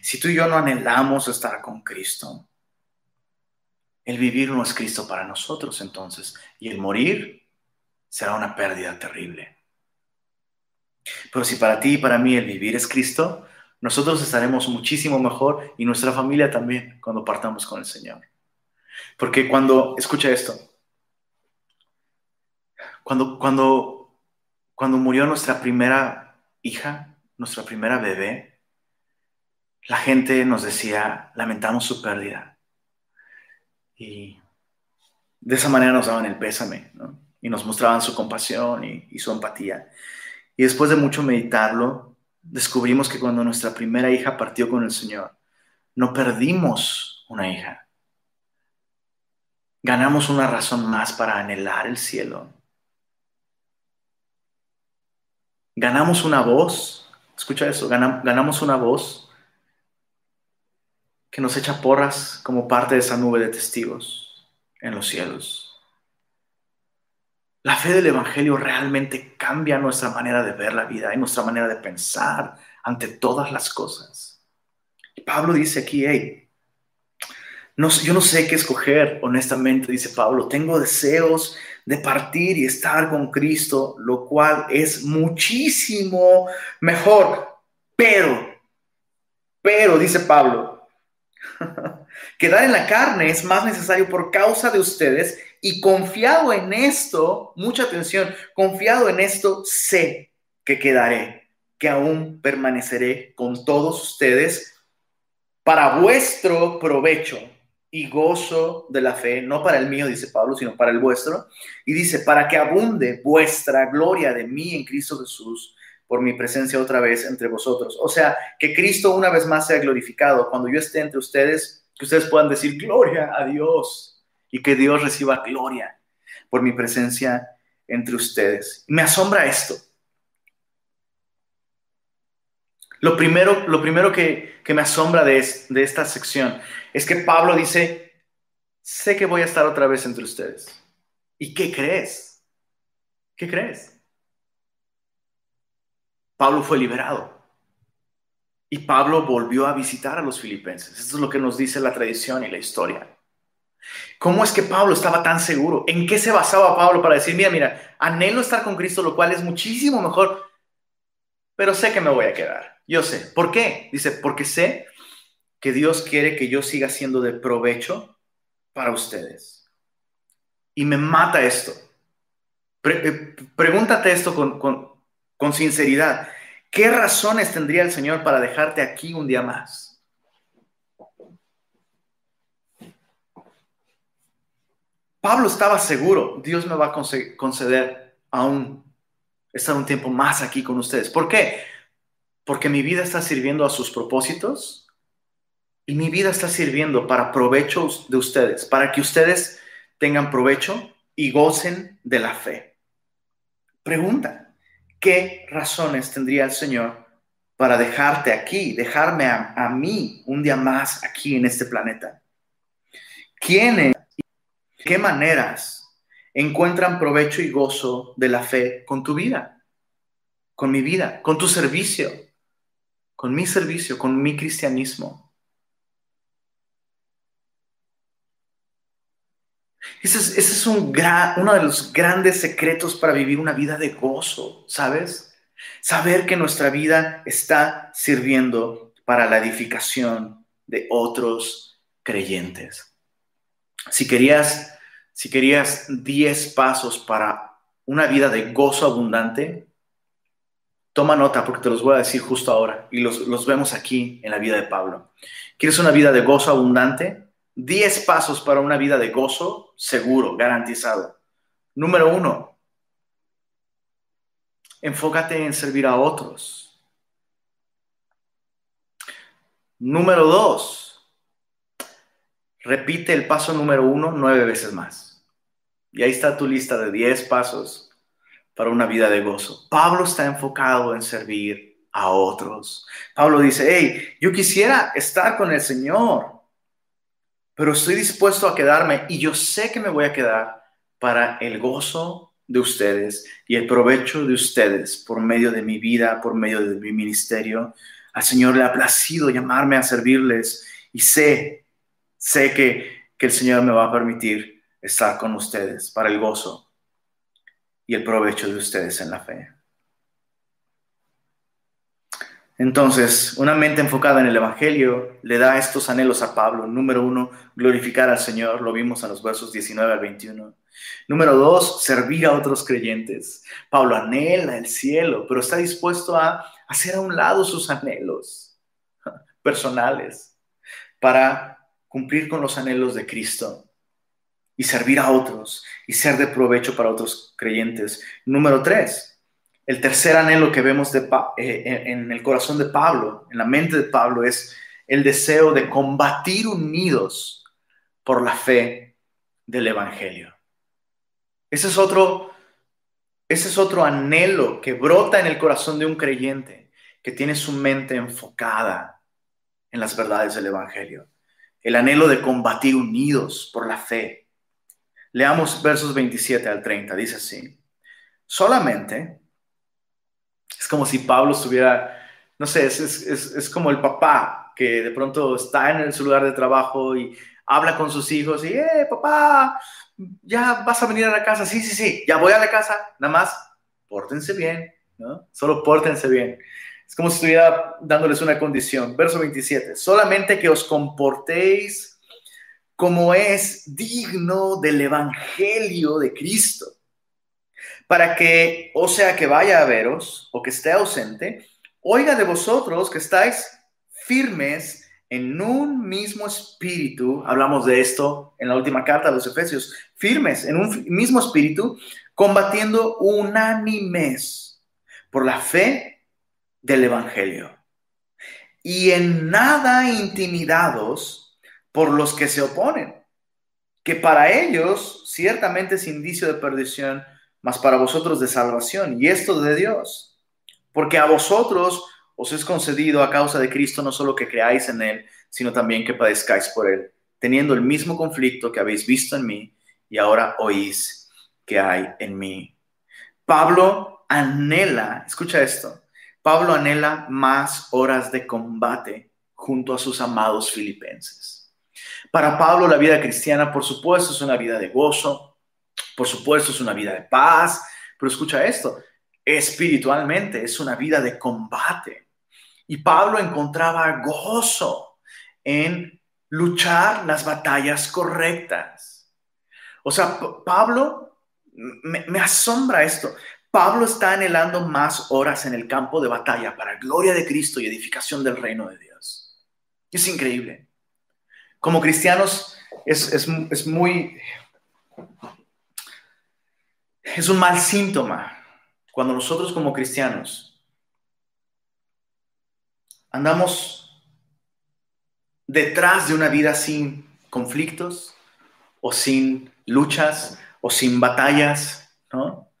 Si tú y yo no anhelamos estar con Cristo, el vivir no es Cristo para nosotros entonces, y el morir será una pérdida terrible. Pero si para ti y para mí el vivir es Cristo, nosotros estaremos muchísimo mejor y nuestra familia también cuando partamos con el Señor. Porque cuando, escucha esto, cuando, cuando, cuando murió nuestra primera hija, nuestra primera bebé, la gente nos decía, lamentamos su pérdida. Y de esa manera nos daban el pésame, Y nos mostraban su compasión y, y su empatía. Y después de mucho meditarlo, descubrimos que cuando nuestra primera hija partió con el Señor, no perdimos una hija. Ganamos una razón más para anhelar el cielo. Ganamos una voz Escucha eso, ganamos una voz que nos echa porras como parte de esa nube de testigos en los cielos. La fe del Evangelio realmente cambia nuestra manera de ver la vida y nuestra manera de pensar ante todas las cosas. Y Pablo dice aquí, hey, yo no sé qué escoger, honestamente, dice Pablo, tengo deseos de partir y estar con Cristo, lo cual es muchísimo mejor. Pero, pero, dice Pablo, *laughs* quedar en la carne es más necesario por causa de ustedes y confiado en esto, mucha atención, confiado en esto, sé que quedaré, que aún permaneceré con todos ustedes para vuestro provecho y gozo de la fe, no para el mío, dice Pablo, sino para el vuestro. Y dice, para que abunde vuestra gloria de mí en Cristo Jesús por mi presencia otra vez entre vosotros. O sea, que Cristo una vez más sea glorificado. Cuando yo esté entre ustedes, que ustedes puedan decir gloria a Dios y que Dios reciba gloria por mi presencia entre ustedes. Me asombra esto. Lo primero, lo primero que, me asombra de, de esta sección es que Pablo dice, sé que voy a estar otra vez entre ustedes. ¿Y qué crees? ¿Qué crees? Pablo fue liberado. Y Pablo volvió a visitar a los filipenses. Esto es lo que nos dice la tradición y la historia. ¿Cómo es que Pablo estaba tan seguro? ¿En qué se basaba Pablo para decir, mira, mira, anhelo estar con Cristo, lo cual es muchísimo mejor, pero sé que me voy a quedar? Yo sé. ¿Por qué? Dice, porque sé que Dios quiere que yo siga siendo de provecho para ustedes. Y me mata esto. Eh, pregúntate esto con, sinceridad. ¿Qué razones tendría el Señor para dejarte aquí un día más? Pablo estaba seguro, Dios me va a conceder aún estar un tiempo más aquí con ustedes. ¿Por qué? Porque mi vida está sirviendo a sus propósitos y mi vida está sirviendo para provecho de ustedes, para que ustedes tengan provecho y gocen de la fe. Pregunta, ¿qué razones tendría el Señor para dejarte aquí, dejarme a, mí un día más aquí en este planeta? ¿Quiénes, qué maneras encuentran provecho y gozo de la fe con tu vida, con mi vida, con tu servicio, con mi servicio, con mi cristianismo? Ese es, un uno de los grandes secretos para vivir una vida de gozo, ¿sabes? Saber que nuestra vida está sirviendo para la edificación de otros creyentes. Si querías, si querías 10 pasos para una vida de gozo abundante, toma nota porque te los voy a decir justo ahora y los, los vemos aquí en la vida de Pablo. ¿Quieres una vida de gozo abundante? 10 pasos para una vida de gozo seguro, garantizado. Número uno, enfócate en servir a otros. Número dos, repite el paso número uno nueve veces más. Y ahí está tu lista de 10 pasos para una vida de gozo. Pablo está enfocado en servir a otros. Pablo dice, hey, yo quisiera estar con el Señor pero estoy dispuesto a quedarme y yo sé que me voy a quedar para el gozo de ustedes y el provecho de ustedes por medio de mi vida, por medio de mi ministerio. Al Señor le ha placido llamarme a servirles y sé, sé que, que el Señor me va a permitir estar con ustedes para el gozo y el provecho de ustedes en la fe. Entonces, una mente enfocada en el Evangelio le da estos anhelos a Pablo. Número uno, glorificar al Señor, lo vimos en los versos 19 al 21. Número dos, servir a otros creyentes. Pablo anhela el cielo, pero está dispuesto a hacer a un lado sus anhelos *laughs* personales para cumplir con los anhelos de Cristo y servir a otros y ser de provecho para otros creyentes. Número tres, el tercer anhelo que vemos de, eh, en el corazón de Pablo, en la mente de Pablo, es el deseo de combatir unidos por la fe del Evangelio. Ese es otro, ese es otro anhelo que brota en el corazón de un creyente que tiene su mente enfocada en las verdades del Evangelio. El anhelo de combatir unidos por la fe. Leamos versos 27 al 30. Dice así. Solamente es como si Pablo estuviera, no sé, es, como el papá que de pronto está en su lugar de trabajo y habla con sus hijos y, eh, papá, ya vas a venir a la casa. Sí, sí, sí, ya voy a la casa. Nada más, pórtense bien, ¿no? Solo pórtense bien. Es como si estuviera dándoles una condición. Verso 27. Solamente que os comportéis como es digno del Evangelio de Cristo para que, o sea, que vaya a veros o que esté ausente, oiga de vosotros que estáis firmes en un mismo espíritu, hablamos de esto en la última carta de los Efesios, firmes en un mismo espíritu, combatiendo unánimes por la fe del Evangelio. Y en nada intimidados por los que se oponen, que para ellos ciertamente es indicio de perdición, mas para vosotros de salvación, y esto de Dios, porque a vosotros os es concedido a causa de Cristo no solo que creáis en Él, sino también que padezcáis por Él, teniendo el mismo conflicto que habéis visto en mí y ahora oís que hay en mí. Pablo anhela, escucha esto, Pablo anhela más horas de combate junto a sus amados filipenses. Para Pablo la vida cristiana, por supuesto, es una vida de gozo, por supuesto, es una vida de paz, pero escucha esto, espiritualmente es una vida de combate. Y Pablo encontraba gozo en luchar las batallas correctas. O sea, Pablo, me, me, asombra esto. Pablo está anhelando más horas en el campo de batalla para gloria de Cristo y edificación del reino de Dios. Es increíble. Como cristianos es, es, es muy... Es un mal síntoma cuando nosotros como cristianos andamos detrás de una vida sin conflictos o sin luchas o sin batallas, ¿no?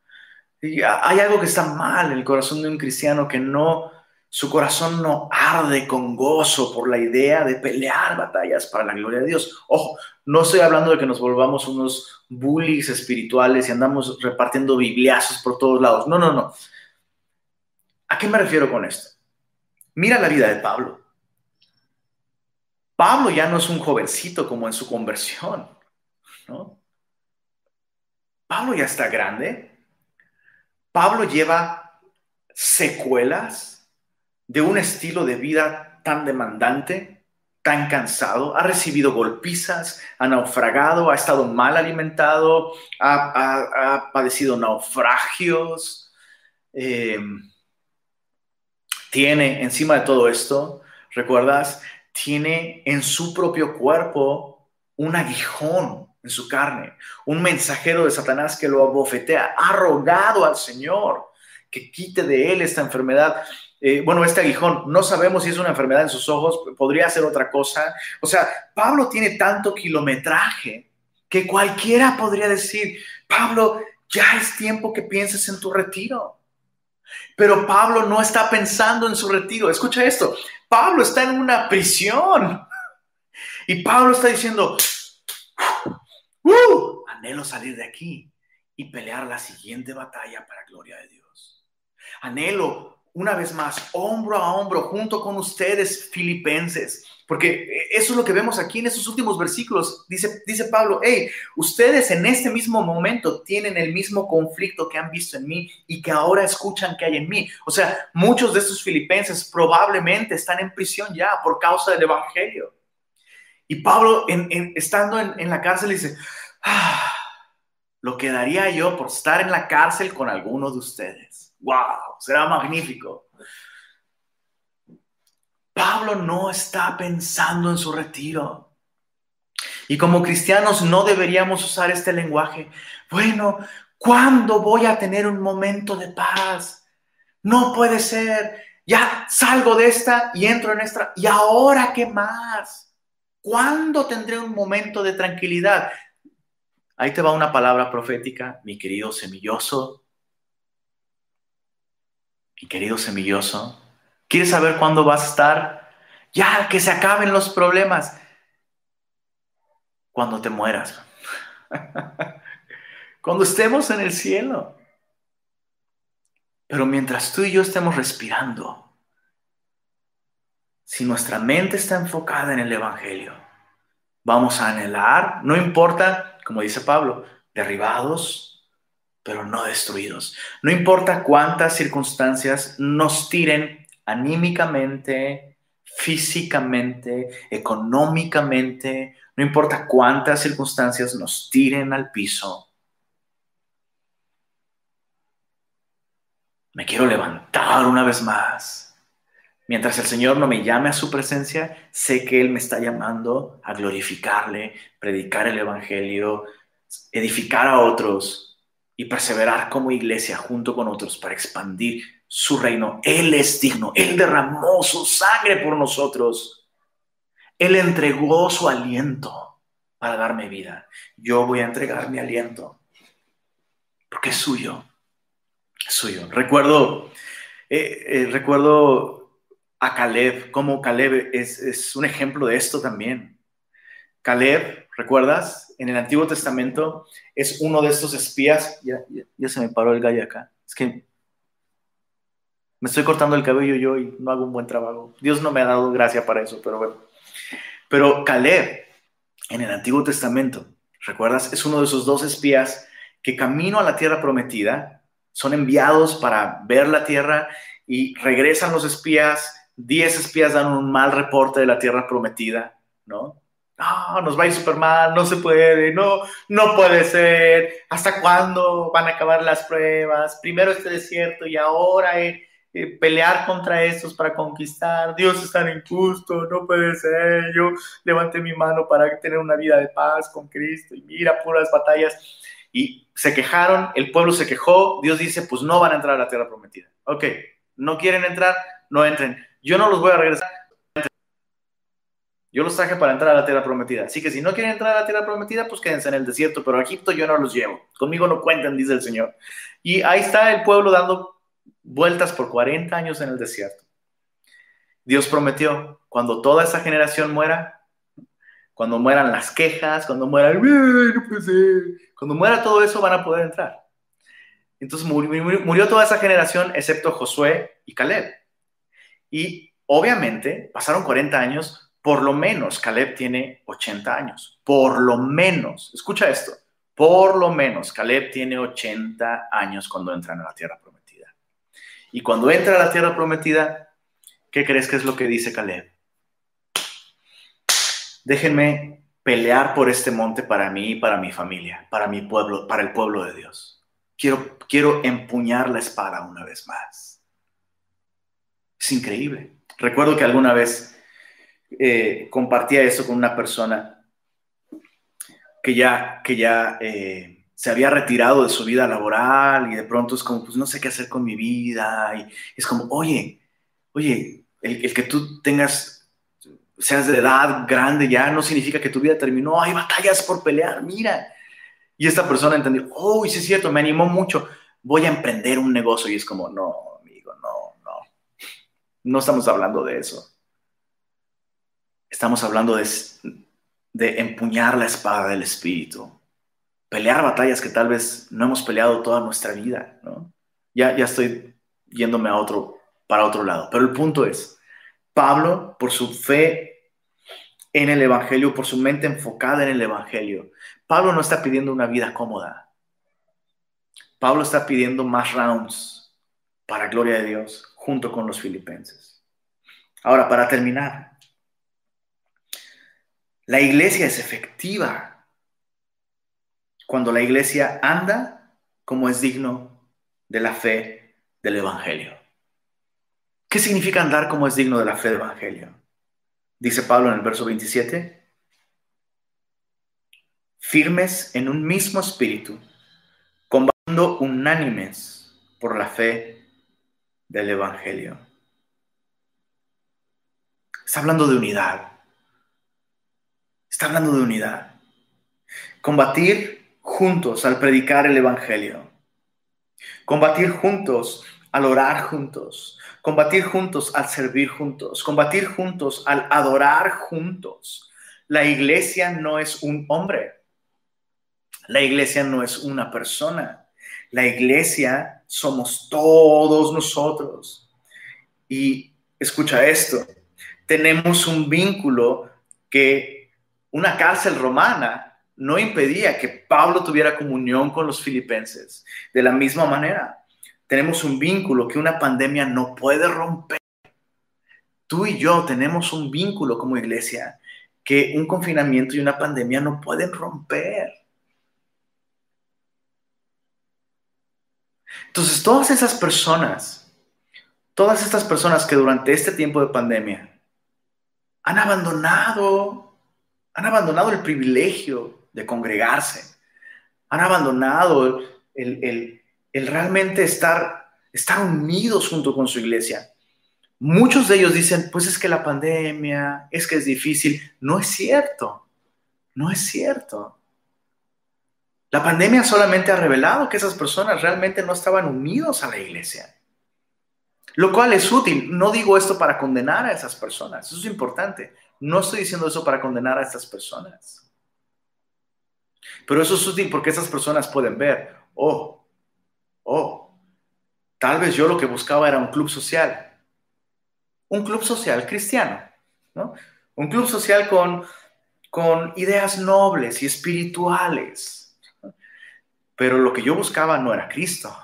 Hay algo que está mal en el corazón de un cristiano que no, su corazón no arde con gozo por la idea de pelear batallas para la gloria de Dios. Ojo, no estoy hablando de que nos volvamos unos bullies espirituales y andamos repartiendo bibliazos por todos lados. No, no, no. ¿A qué me refiero con esto? Mira la vida de Pablo. Pablo ya no es un jovencito como en su conversión, ¿no? Pablo ya está grande. Pablo lleva secuelas de un estilo de vida tan demandante, tan cansado, ha recibido golpizas, ha naufragado, ha estado mal alimentado, ha, padecido naufragios. Eh, tiene encima de todo esto, ¿recuerdas? tiene en su propio cuerpo un aguijón en su carne, un mensajero de Satanás que lo abofetea, ha rogado al Señor que quite de él esta enfermedad. Eh, bueno, este aguijón, no sabemos si es una enfermedad en sus ojos, podría ser otra cosa. O sea, Pablo tiene tanto kilometraje que cualquiera podría decir, Pablo, ya es tiempo que pienses en tu retiro. Pero Pablo no está pensando en su retiro. Escucha esto. Pablo está en una prisión. Y Pablo está diciendo, uh, anhelo salir de aquí y pelear la siguiente batalla para gloria de Dios. Anhelo una vez más, hombro a hombro, junto con ustedes, filipenses, porque eso es lo que vemos aquí en estos últimos versículos. Dice, dice Pablo, hey, ustedes en este mismo momento tienen el mismo conflicto que han visto en mí y que ahora escuchan que hay en mí. O sea, muchos de estos filipenses probablemente están en prisión ya por causa del Evangelio. Y Pablo, estando en, la cárcel, dice, ah, lo quedaría yo por estar en la cárcel con alguno de ustedes. ¡Wow! Será magnífico. Pablo no está pensando en su retiro. Y como cristianos no deberíamos usar este lenguaje. Bueno, ¿cuándo voy a tener un momento de paz? No puede ser. Ya salgo de esta y entro en esta. ¿Y ahora qué más? ¿Cuándo tendré un momento de tranquilidad? Ahí te va una palabra profética, mi querido semilloso. Mi querido semilloso. ¿Quieres saber cuándo vas a estar? Ya, que se acaben los problemas. Cuando te mueras. *laughs* Cuando estemos en el cielo. Pero mientras tú y yo estemos respirando, si nuestra mente está enfocada en el Evangelio, vamos a anhelar, no importa, como dice Pablo, derribados, pero no destruidos. No importa cuántas circunstancias nos tiren anímicamente, físicamente, económicamente, no importa cuántas circunstancias nos tiren al piso. Me quiero levantar una vez más. Mientras el Señor no me llame a su presencia, sé que Él me está llamando a glorificarle, predicar el Evangelio, edificar a otros y perseverar como iglesia junto con otros para expandir su reino. Él es digno. Él derramó su sangre por nosotros. Él entregó su aliento para darme vida. Yo voy a entregar mi aliento porque es suyo. Suyo. Recuerdo, eh, eh, recuerdo a Caleb, como Caleb es, un ejemplo de esto también. Caleb, ¿recuerdas? En el Antiguo Testamento es uno de estos espías. Ya, se me paró el gallo acá. Es que me estoy cortando el cabello yo y no hago un buen trabajo. Dios no me ha dado gracia para eso, pero bueno. Pero Caleb, en el Antiguo Testamento, ¿recuerdas? Es uno de esos dos espías que camino a la tierra prometida, son enviados para ver la tierra y regresan los espías, diez espías dan un mal reporte de la tierra prometida, ¿no? no, nos va a ir súper mal, no se puede, no, no puede ser, ¿hasta cuándo van a acabar las pruebas? Primero este desierto y ahora eh, eh, pelear contra estos para conquistar, Dios es tan injusto, no puede ser, yo levanté mi mano para tener una vida de paz con Cristo y mira, puras batallas. Y se quejaron, el pueblo se quejó, Dios dice, pues no van a entrar a la tierra prometida. Ok, no quieren entrar, no entren. Yo no los voy a regresar yo los traje para entrar a la tierra prometida. Así que si no quieren entrar a la tierra prometida, pues quédense en el desierto, pero a Egipto yo no los llevo. Conmigo no cuentan, dice el Señor. Y ahí está el pueblo dando vueltas por 40 años en el desierto. Dios prometió, cuando toda esa generación muera, cuando mueran las quejas, cuando muera, cuando muera todo eso, van a poder entrar. Entonces murió, murió toda esa generación, excepto Josué y Caleb. Y obviamente pasaron 40 años, por lo menos Caleb tiene 80 años. Por lo menos, escucha esto, por lo menos Caleb tiene 80 años cuando entran a la tierra prometida. Y cuando entra a la tierra prometida, ¿qué crees que es lo que dice Caleb? Déjenme pelear por este monte para mí y para mi familia, para mi pueblo, para el pueblo de Dios. Quiero, quiero empuñar la espada una vez más. Es increíble. Recuerdo que alguna vez eh, compartía eso con una persona que ya, que ya eh, se había retirado de su vida laboral y de pronto es como, pues no sé qué hacer con mi vida. Y es como, oye, oye, el, que tú tengas, seas de edad grande ya no significa que tu vida terminó. Hay batallas por pelear, mira. Y esta persona entendió, oh, sí es cierto, me animó mucho. Voy a emprender un negocio. Y es como, no. No estamos hablando de eso. Estamos hablando de, empuñar la espada del Espíritu, pelear batallas que tal vez no hemos peleado toda nuestra vida, ¿no? Ya, ya estoy yéndome a otro, para otro lado, pero el punto es, Pablo, por su fe en el Evangelio, por su mente enfocada en el Evangelio, Pablo no está pidiendo una vida cómoda. Pablo está pidiendo más rounds para gloria de Dios junto con los filipenses. Ahora, para terminar, la iglesia es efectiva cuando la iglesia anda como es digno de la fe del Evangelio. ¿Qué significa andar como es digno de la fe del Evangelio? Dice Pablo en el verso 27. Firmes en un mismo espíritu, combatiendo unánimes por la fe del Evangelio. Está hablando de unidad. Está hablando de unidad. Combatir juntos al predicar el Evangelio. Combatir juntos al orar juntos. Combatir juntos al servir juntos. Combatir juntos al adorar juntos. La iglesia no es un hombre. La iglesia no es una persona. La iglesia somos todos nosotros. Y escucha esto, tenemos un vínculo que una cárcel romana no impedía que Pablo tuviera comunión con los filipenses. De la misma manera, tenemos un vínculo que una pandemia no puede romper. Tú y yo tenemos un vínculo como iglesia que un confinamiento y una pandemia no pueden romper. Entonces, todas esas personas, todas estas personas que durante este tiempo de pandemia han abandonado han abandonado el privilegio de congregarse, han abandonado el, realmente estar, estar unidos junto con su iglesia. Muchos de ellos dicen, pues es que la pandemia, es que es difícil. No es cierto, no es cierto. La pandemia solamente ha revelado que esas personas realmente no estaban unidos a la iglesia. Lo cual es útil. No digo esto para condenar a esas personas, eso es importante. No estoy diciendo eso para condenar a estas personas. Pero eso es útil porque esas personas pueden ver, oh, oh, tal vez yo lo que buscaba era un club social. Un club social cristiano, ¿no? Un club social con, con ideas nobles y espirituales. Pero lo que yo buscaba no era Cristo.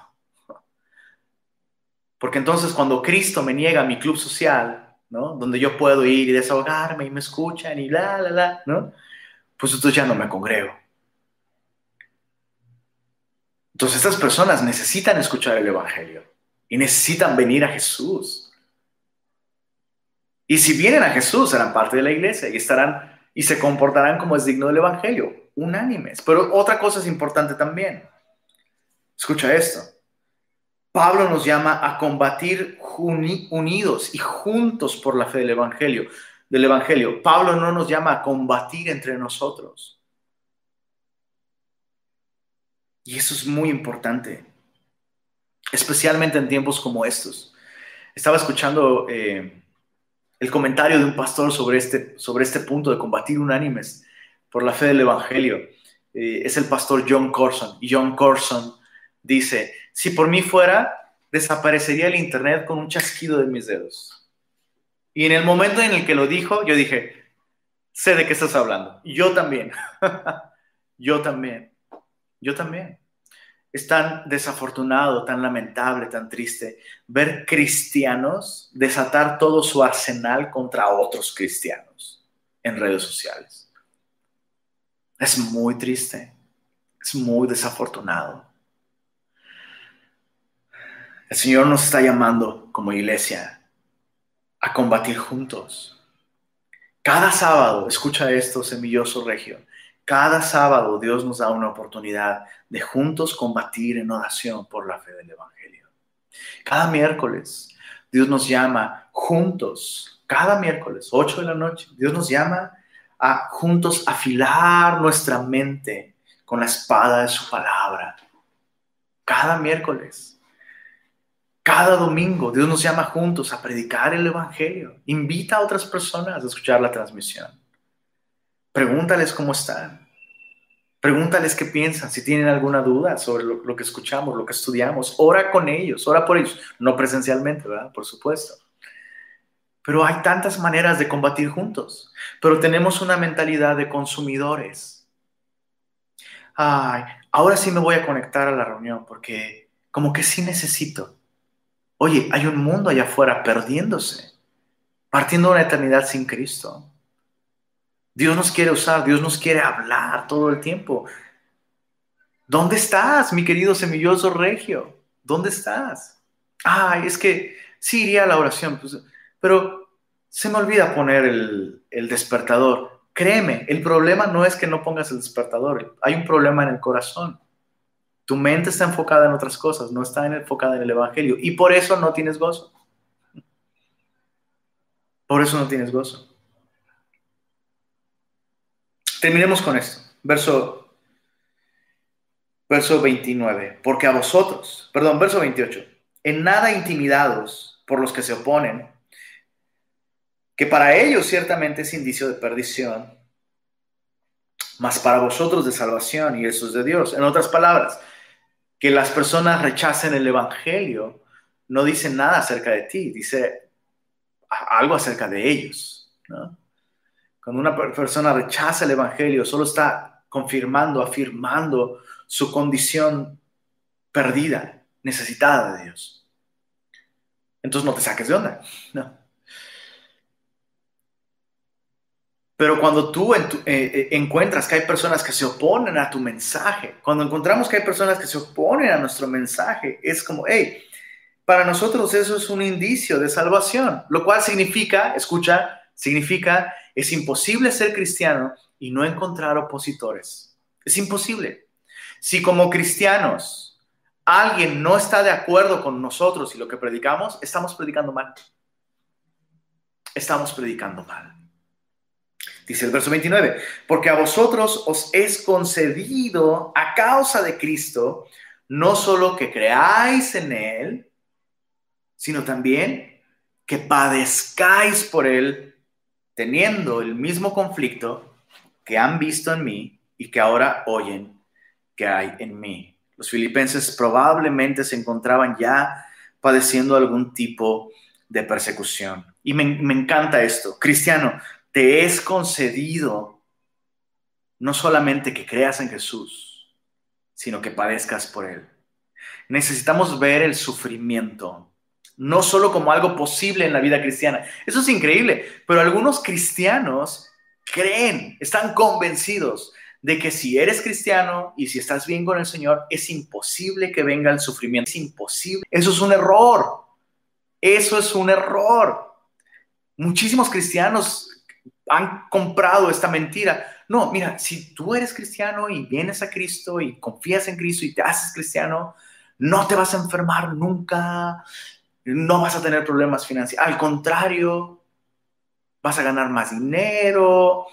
Porque entonces cuando Cristo me niega mi club social, ¿no? Donde yo puedo ir y desahogarme y me escuchan y la, la, la, ¿no? Pues entonces ya no me congrego. Entonces estas personas necesitan escuchar el Evangelio y necesitan venir a Jesús. Y si vienen a Jesús, serán parte de la iglesia y estarán y se comportarán como es digno del Evangelio, unánimes. Pero otra cosa es importante también. Escucha esto. Pablo nos llama a combatir unidos y juntos por la fe del Evangelio. Del Evangelio. Pablo no nos llama a combatir entre nosotros. Y eso es muy importante, especialmente en tiempos como estos. Estaba escuchando eh, el comentario de un pastor sobre este, sobre este punto de combatir unánimes por la fe del Evangelio. Eh, es el pastor John Corson. Y John Corson dice, si por mí fuera, desaparecería el Internet con un chasquido de mis dedos. Y en el momento en el que lo dijo, yo dije, sé de qué estás hablando. Yo también. *laughs* yo también. Yo también. Es tan desafortunado, tan lamentable, tan triste ver cristianos desatar todo su arsenal contra otros cristianos en redes sociales. Es muy triste, es muy desafortunado. El Señor nos está llamando como iglesia a combatir juntos. Cada sábado, escucha esto, semilloso regio, cada sábado Dios nos da una oportunidad de juntos combatir en oración por la fe del Evangelio. Cada miércoles Dios nos llama juntos, cada miércoles, 8 de la noche, Dios nos llama a juntos afilar nuestra mente con la espada de su palabra. Cada miércoles. Cada domingo Dios nos llama juntos a predicar el Evangelio. Invita a otras personas a escuchar la transmisión. Pregúntales cómo están. Pregúntales qué piensan, si tienen alguna duda sobre lo, que escuchamos, lo que estudiamos. Ora con ellos, ora por ellos. No presencialmente, ¿verdad? Por supuesto. Pero hay tantas maneras de combatir juntos. Pero tenemos una mentalidad de consumidores. Ay, ahora sí me voy a conectar a la reunión porque como que sí necesito. Oye, hay un mundo allá afuera perdiéndose, partiendo de una eternidad sin Cristo. Dios nos quiere usar, Dios nos quiere hablar todo el tiempo. ¿Dónde estás, mi querido semilloso regio? ¿Dónde estás? Ay, es que sí iría a la oración, pues, pero se me olvida poner el, despertador. Créeme, el problema no es que no pongas el despertador, hay un problema en el corazón. Tu mente está enfocada en otras cosas, no está enfocada en el Evangelio. Y por eso no tienes gozo. Por eso no tienes gozo. Terminemos con esto. Verso, verso 29. Porque a vosotros, perdón, verso 28. En nada intimidados por los que se oponen, que para ellos ciertamente es indicio de perdición, mas para vosotros de salvación y eso es de Dios. En otras palabras, que las personas rechacen el Evangelio no dice nada acerca de ti, dice algo acerca de ellos. Cuando una persona rechaza el Evangelio, solo está confirmando, afirmando su condición perdida, necesitada de Dios. Entonces no te saques de onda. No. Pero cuando tú eh, eh, encuentras que hay personas que se oponen a tu mensaje, cuando encontramos que hay personas que se oponen a nuestro mensaje, es como, hey, para nosotros eso es un indicio de salvación, lo cual significa, escucha, significa es imposible ser cristiano y no encontrar opositores. Es imposible. Si como cristianos alguien no está de acuerdo con nosotros y lo que predicamos, estamos predicando mal. Estamos predicando mal. Dice el verso 29, porque a vosotros os es concedido a causa de Cristo no solo que creáis en Él, sino también que padezcáis por Él teniendo el mismo conflicto que han visto en mí y que ahora oyen que hay en mí. Los filipenses probablemente se encontraban ya padeciendo algún tipo de persecución. Y me, encanta esto. Cristiano, te es concedido no solamente que creas en Jesús, sino que padezcas por Él. Necesitamos ver el sufrimiento no solo como algo posible en la vida cristiana. Eso es increíble, pero algunos cristianos creen, están convencidos de que si eres cristiano y si estás bien con el Señor, es imposible que venga el sufrimiento. Es imposible. Eso es un error. Eso es un error. Muchísimos cristianos han comprado esta mentira. No, mira, si tú eres cristiano y vienes a Cristo y confías en Cristo y te haces cristiano, no te vas a enfermar nunca, no vas a tener problemas financieros. Al contrario, vas a ganar más dinero.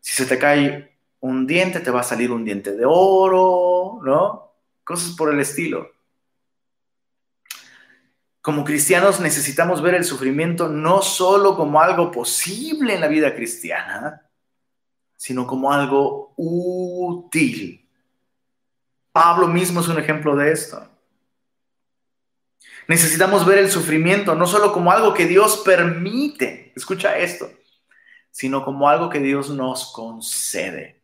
Si se te cae un diente, te va a salir un diente de oro, ¿no? Cosas por el estilo. Como cristianos necesitamos ver el sufrimiento no solo como algo posible en la vida cristiana, sino como algo útil. Pablo mismo es un ejemplo de esto. Necesitamos ver el sufrimiento no solo como algo que Dios permite, escucha esto, sino como algo que Dios nos concede.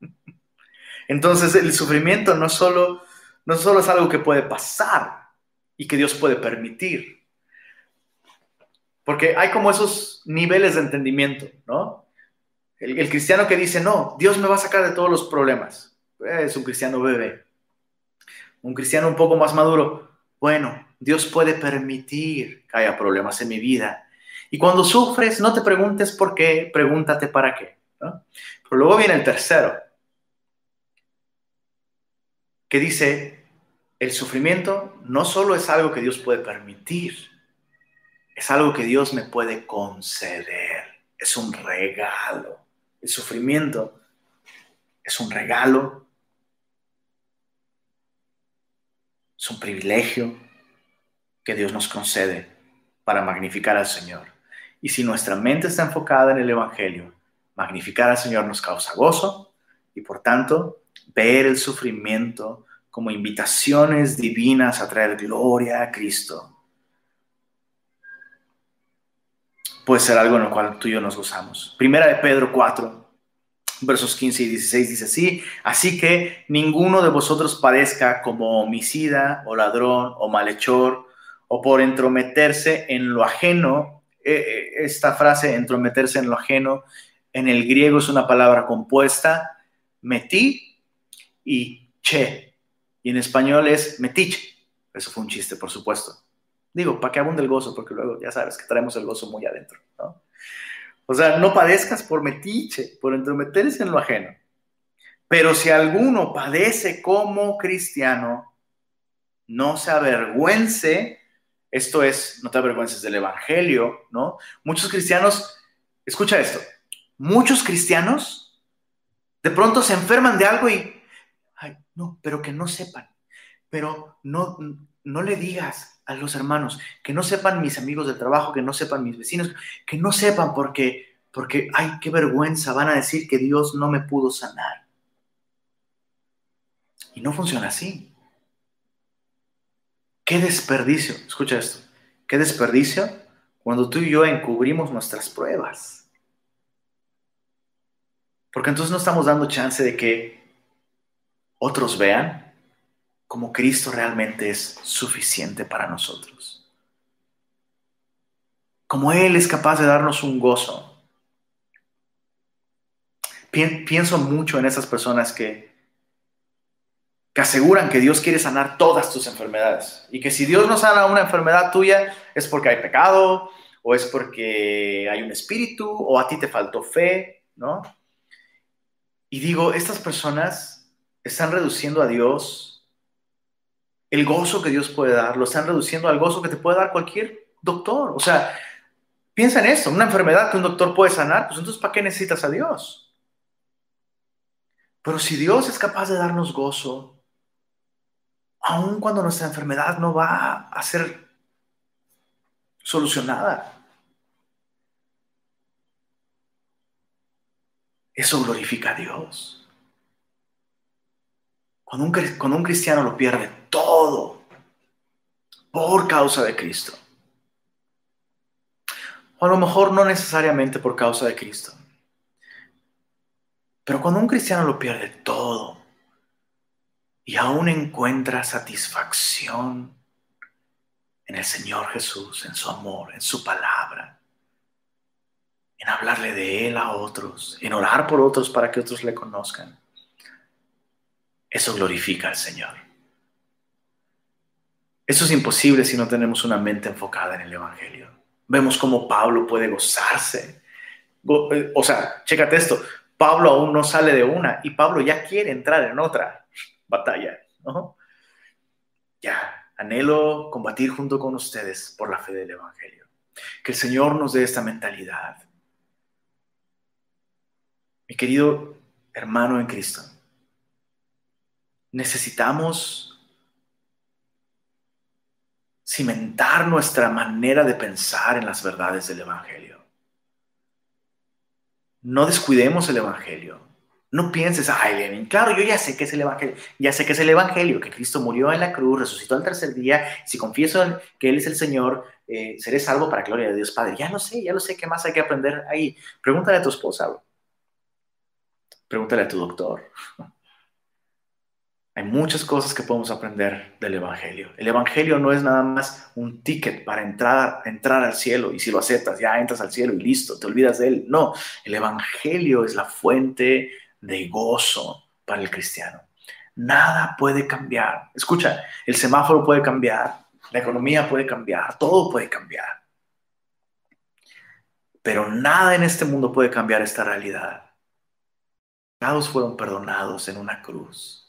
*laughs* Entonces el sufrimiento no solo, no solo es algo que puede pasar y que Dios puede permitir. Porque hay como esos niveles de entendimiento, ¿no? El, cristiano que dice, no, Dios me va a sacar de todos los problemas. Es un cristiano bebé. Un cristiano un poco más maduro. Bueno, Dios puede permitir que haya problemas en mi vida. Y cuando sufres, no te preguntes por qué, pregúntate para qué. Pero luego viene el tercero que dice, el sufrimiento no solo es algo que Dios puede permitir, es algo que Dios me puede conceder, es un regalo. El sufrimiento es un regalo, es un privilegio que Dios nos concede para magnificar al Señor. Y si nuestra mente está enfocada en el Evangelio, magnificar al Señor nos causa gozo y por tanto ver el sufrimiento como invitaciones divinas a traer gloria a Cristo. Puede ser algo en lo cual tú y yo nos gozamos. Primera de Pedro 4, versos 15 y 16 dice así, así que ninguno de vosotros padezca como homicida o ladrón o malhechor o por entrometerse en lo ajeno. Eh, eh, esta frase, entrometerse en lo ajeno, en el griego es una palabra compuesta, metí y che. Y en español es metiche. Eso fue un chiste, por supuesto. Digo, para que abunde el gozo, porque luego ya sabes que traemos el gozo muy adentro. ¿no? O sea, no padezcas por metiche, por entrometerse en lo ajeno. Pero si alguno padece como cristiano, no se avergüence, esto es, no te avergüences del Evangelio, ¿no? Muchos cristianos, escucha esto, muchos cristianos de pronto se enferman de algo y no, pero que no sepan. Pero no, no le digas a los hermanos, que no sepan mis amigos de trabajo, que no sepan mis vecinos, que no sepan porque, porque, ay, qué vergüenza, van a decir que Dios no me pudo sanar. Y no funciona así. Qué desperdicio, escucha esto, qué desperdicio cuando tú y yo encubrimos nuestras pruebas. Porque entonces no estamos dando chance de que otros vean cómo Cristo realmente es suficiente para nosotros. Como Él es capaz de darnos un gozo. Pienso mucho en esas personas que, que aseguran que Dios quiere sanar todas tus enfermedades y que si Dios no sana una enfermedad tuya es porque hay pecado o es porque hay un espíritu o a ti te faltó fe, ¿no? Y digo, estas personas están reduciendo a Dios el gozo que Dios puede dar, lo están reduciendo al gozo que te puede dar cualquier doctor. O sea, piensa en esto, una enfermedad que un doctor puede sanar, pues entonces ¿para qué necesitas a Dios? Pero si Dios es capaz de darnos gozo, aun cuando nuestra enfermedad no va a ser solucionada, eso glorifica a Dios. Cuando un, cristiano lo pierde todo por causa de Cristo. O a lo mejor no necesariamente por causa de Cristo. Pero cuando un cristiano lo pierde todo y aún encuentra satisfacción en el Señor Jesús, en su amor, en su palabra, en hablarle de Él a otros, en orar por otros para que otros le conozcan. Eso glorifica al Señor. Eso es imposible si no tenemos una mente enfocada en el Evangelio. Vemos cómo Pablo puede gozarse. Eh, o sea, chécate esto. Pablo aún no sale de una y Pablo ya quiere entrar en otra batalla, ¿no? Ya, anhelo combatir junto con ustedes por la fe del Evangelio. Que el Señor nos dé esta mentalidad. Mi querido hermano en Cristo, necesitamos cimentar nuestra manera de pensar en las verdades del Evangelio. No descuidemos el Evangelio. No pienses, ay, Lenin, claro, yo ya sé que es el Evangelio, ya sé que es el Evangelio, que Cristo murió en la cruz, resucitó al tercer día, si confieso que Él es el Señor, eh, seré salvo para gloria de Dios Padre. Ya lo sé, ya lo sé, ¿qué más hay que aprender ahí? Pregúntale a tu esposa, pregúntale a tu doctor, hay muchas cosas que podemos aprender del Evangelio. El Evangelio no es nada más un ticket para entrar, al cielo y si lo aceptas ya entras al cielo y listo, te olvidas de él. No, el Evangelio es la fuente de gozo para el cristiano. Nada puede cambiar. Escucha, el semáforo puede cambiar, la economía puede cambiar, todo puede cambiar. Pero nada en este mundo puede cambiar esta realidad. Todos fueron perdonados en una cruz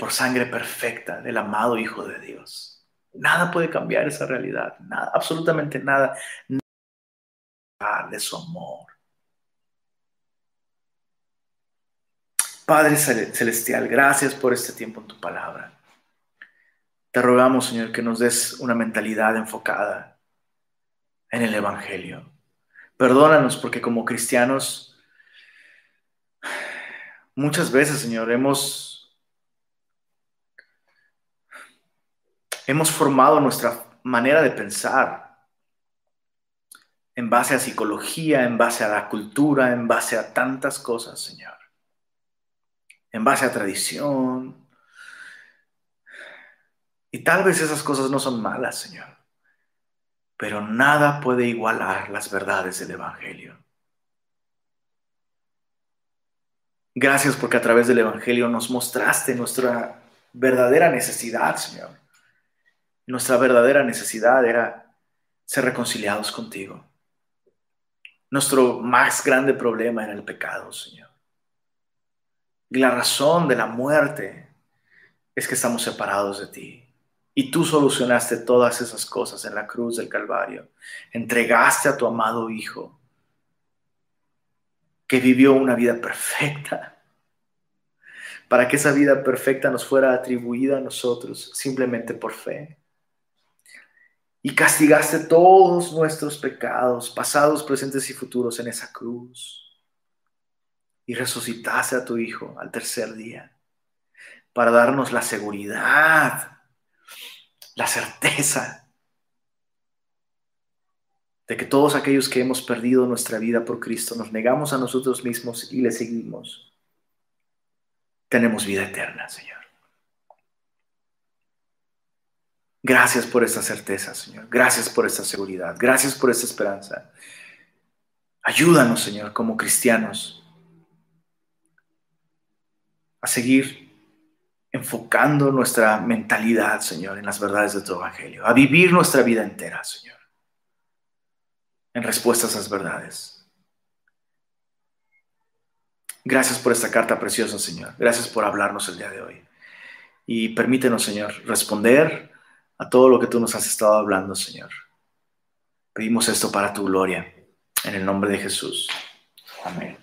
por sangre perfecta del amado Hijo de Dios. Nada puede cambiar esa realidad, nada, absolutamente nada, nada de su amor. Padre Celestial, gracias por este tiempo en tu palabra. Te rogamos, Señor, que nos des una mentalidad enfocada en el Evangelio. Perdónanos porque como cristianos, muchas veces, Señor, hemos Hemos formado nuestra manera de pensar en base a psicología, en base a la cultura, en base a tantas cosas, Señor. En base a tradición. Y tal vez esas cosas no son malas, Señor. Pero nada puede igualar las verdades del Evangelio. Gracias porque a través del Evangelio nos mostraste nuestra verdadera necesidad, Señor. Nuestra verdadera necesidad era ser reconciliados contigo. Nuestro más grande problema era el pecado, Señor. Y la razón de la muerte es que estamos separados de ti. Y tú solucionaste todas esas cosas en la cruz del Calvario. Entregaste a tu amado Hijo, que vivió una vida perfecta, para que esa vida perfecta nos fuera atribuida a nosotros simplemente por fe y castigaste todos nuestros pecados, pasados, presentes y futuros, en esa cruz. Y resucitaste a tu Hijo al tercer día para darnos la seguridad, la certeza de que todos aquellos que hemos perdido nuestra vida por Cristo, nos negamos a nosotros mismos y le seguimos, tenemos vida eterna, Señor. Gracias por esta certeza, Señor. Gracias por esta seguridad. Gracias por esta esperanza. Ayúdanos, Señor, como cristianos, a seguir enfocando nuestra mentalidad, Señor, en las verdades de tu Evangelio, a vivir nuestra vida entera, Señor, en respuesta a esas verdades. Gracias por esta carta preciosa, Señor. Gracias por hablarnos el día de hoy. Y permítenos, Señor, responder a todo lo que tú nos has estado hablando, Señor. Pedimos esto para tu gloria, en el nombre de Jesús. Amén.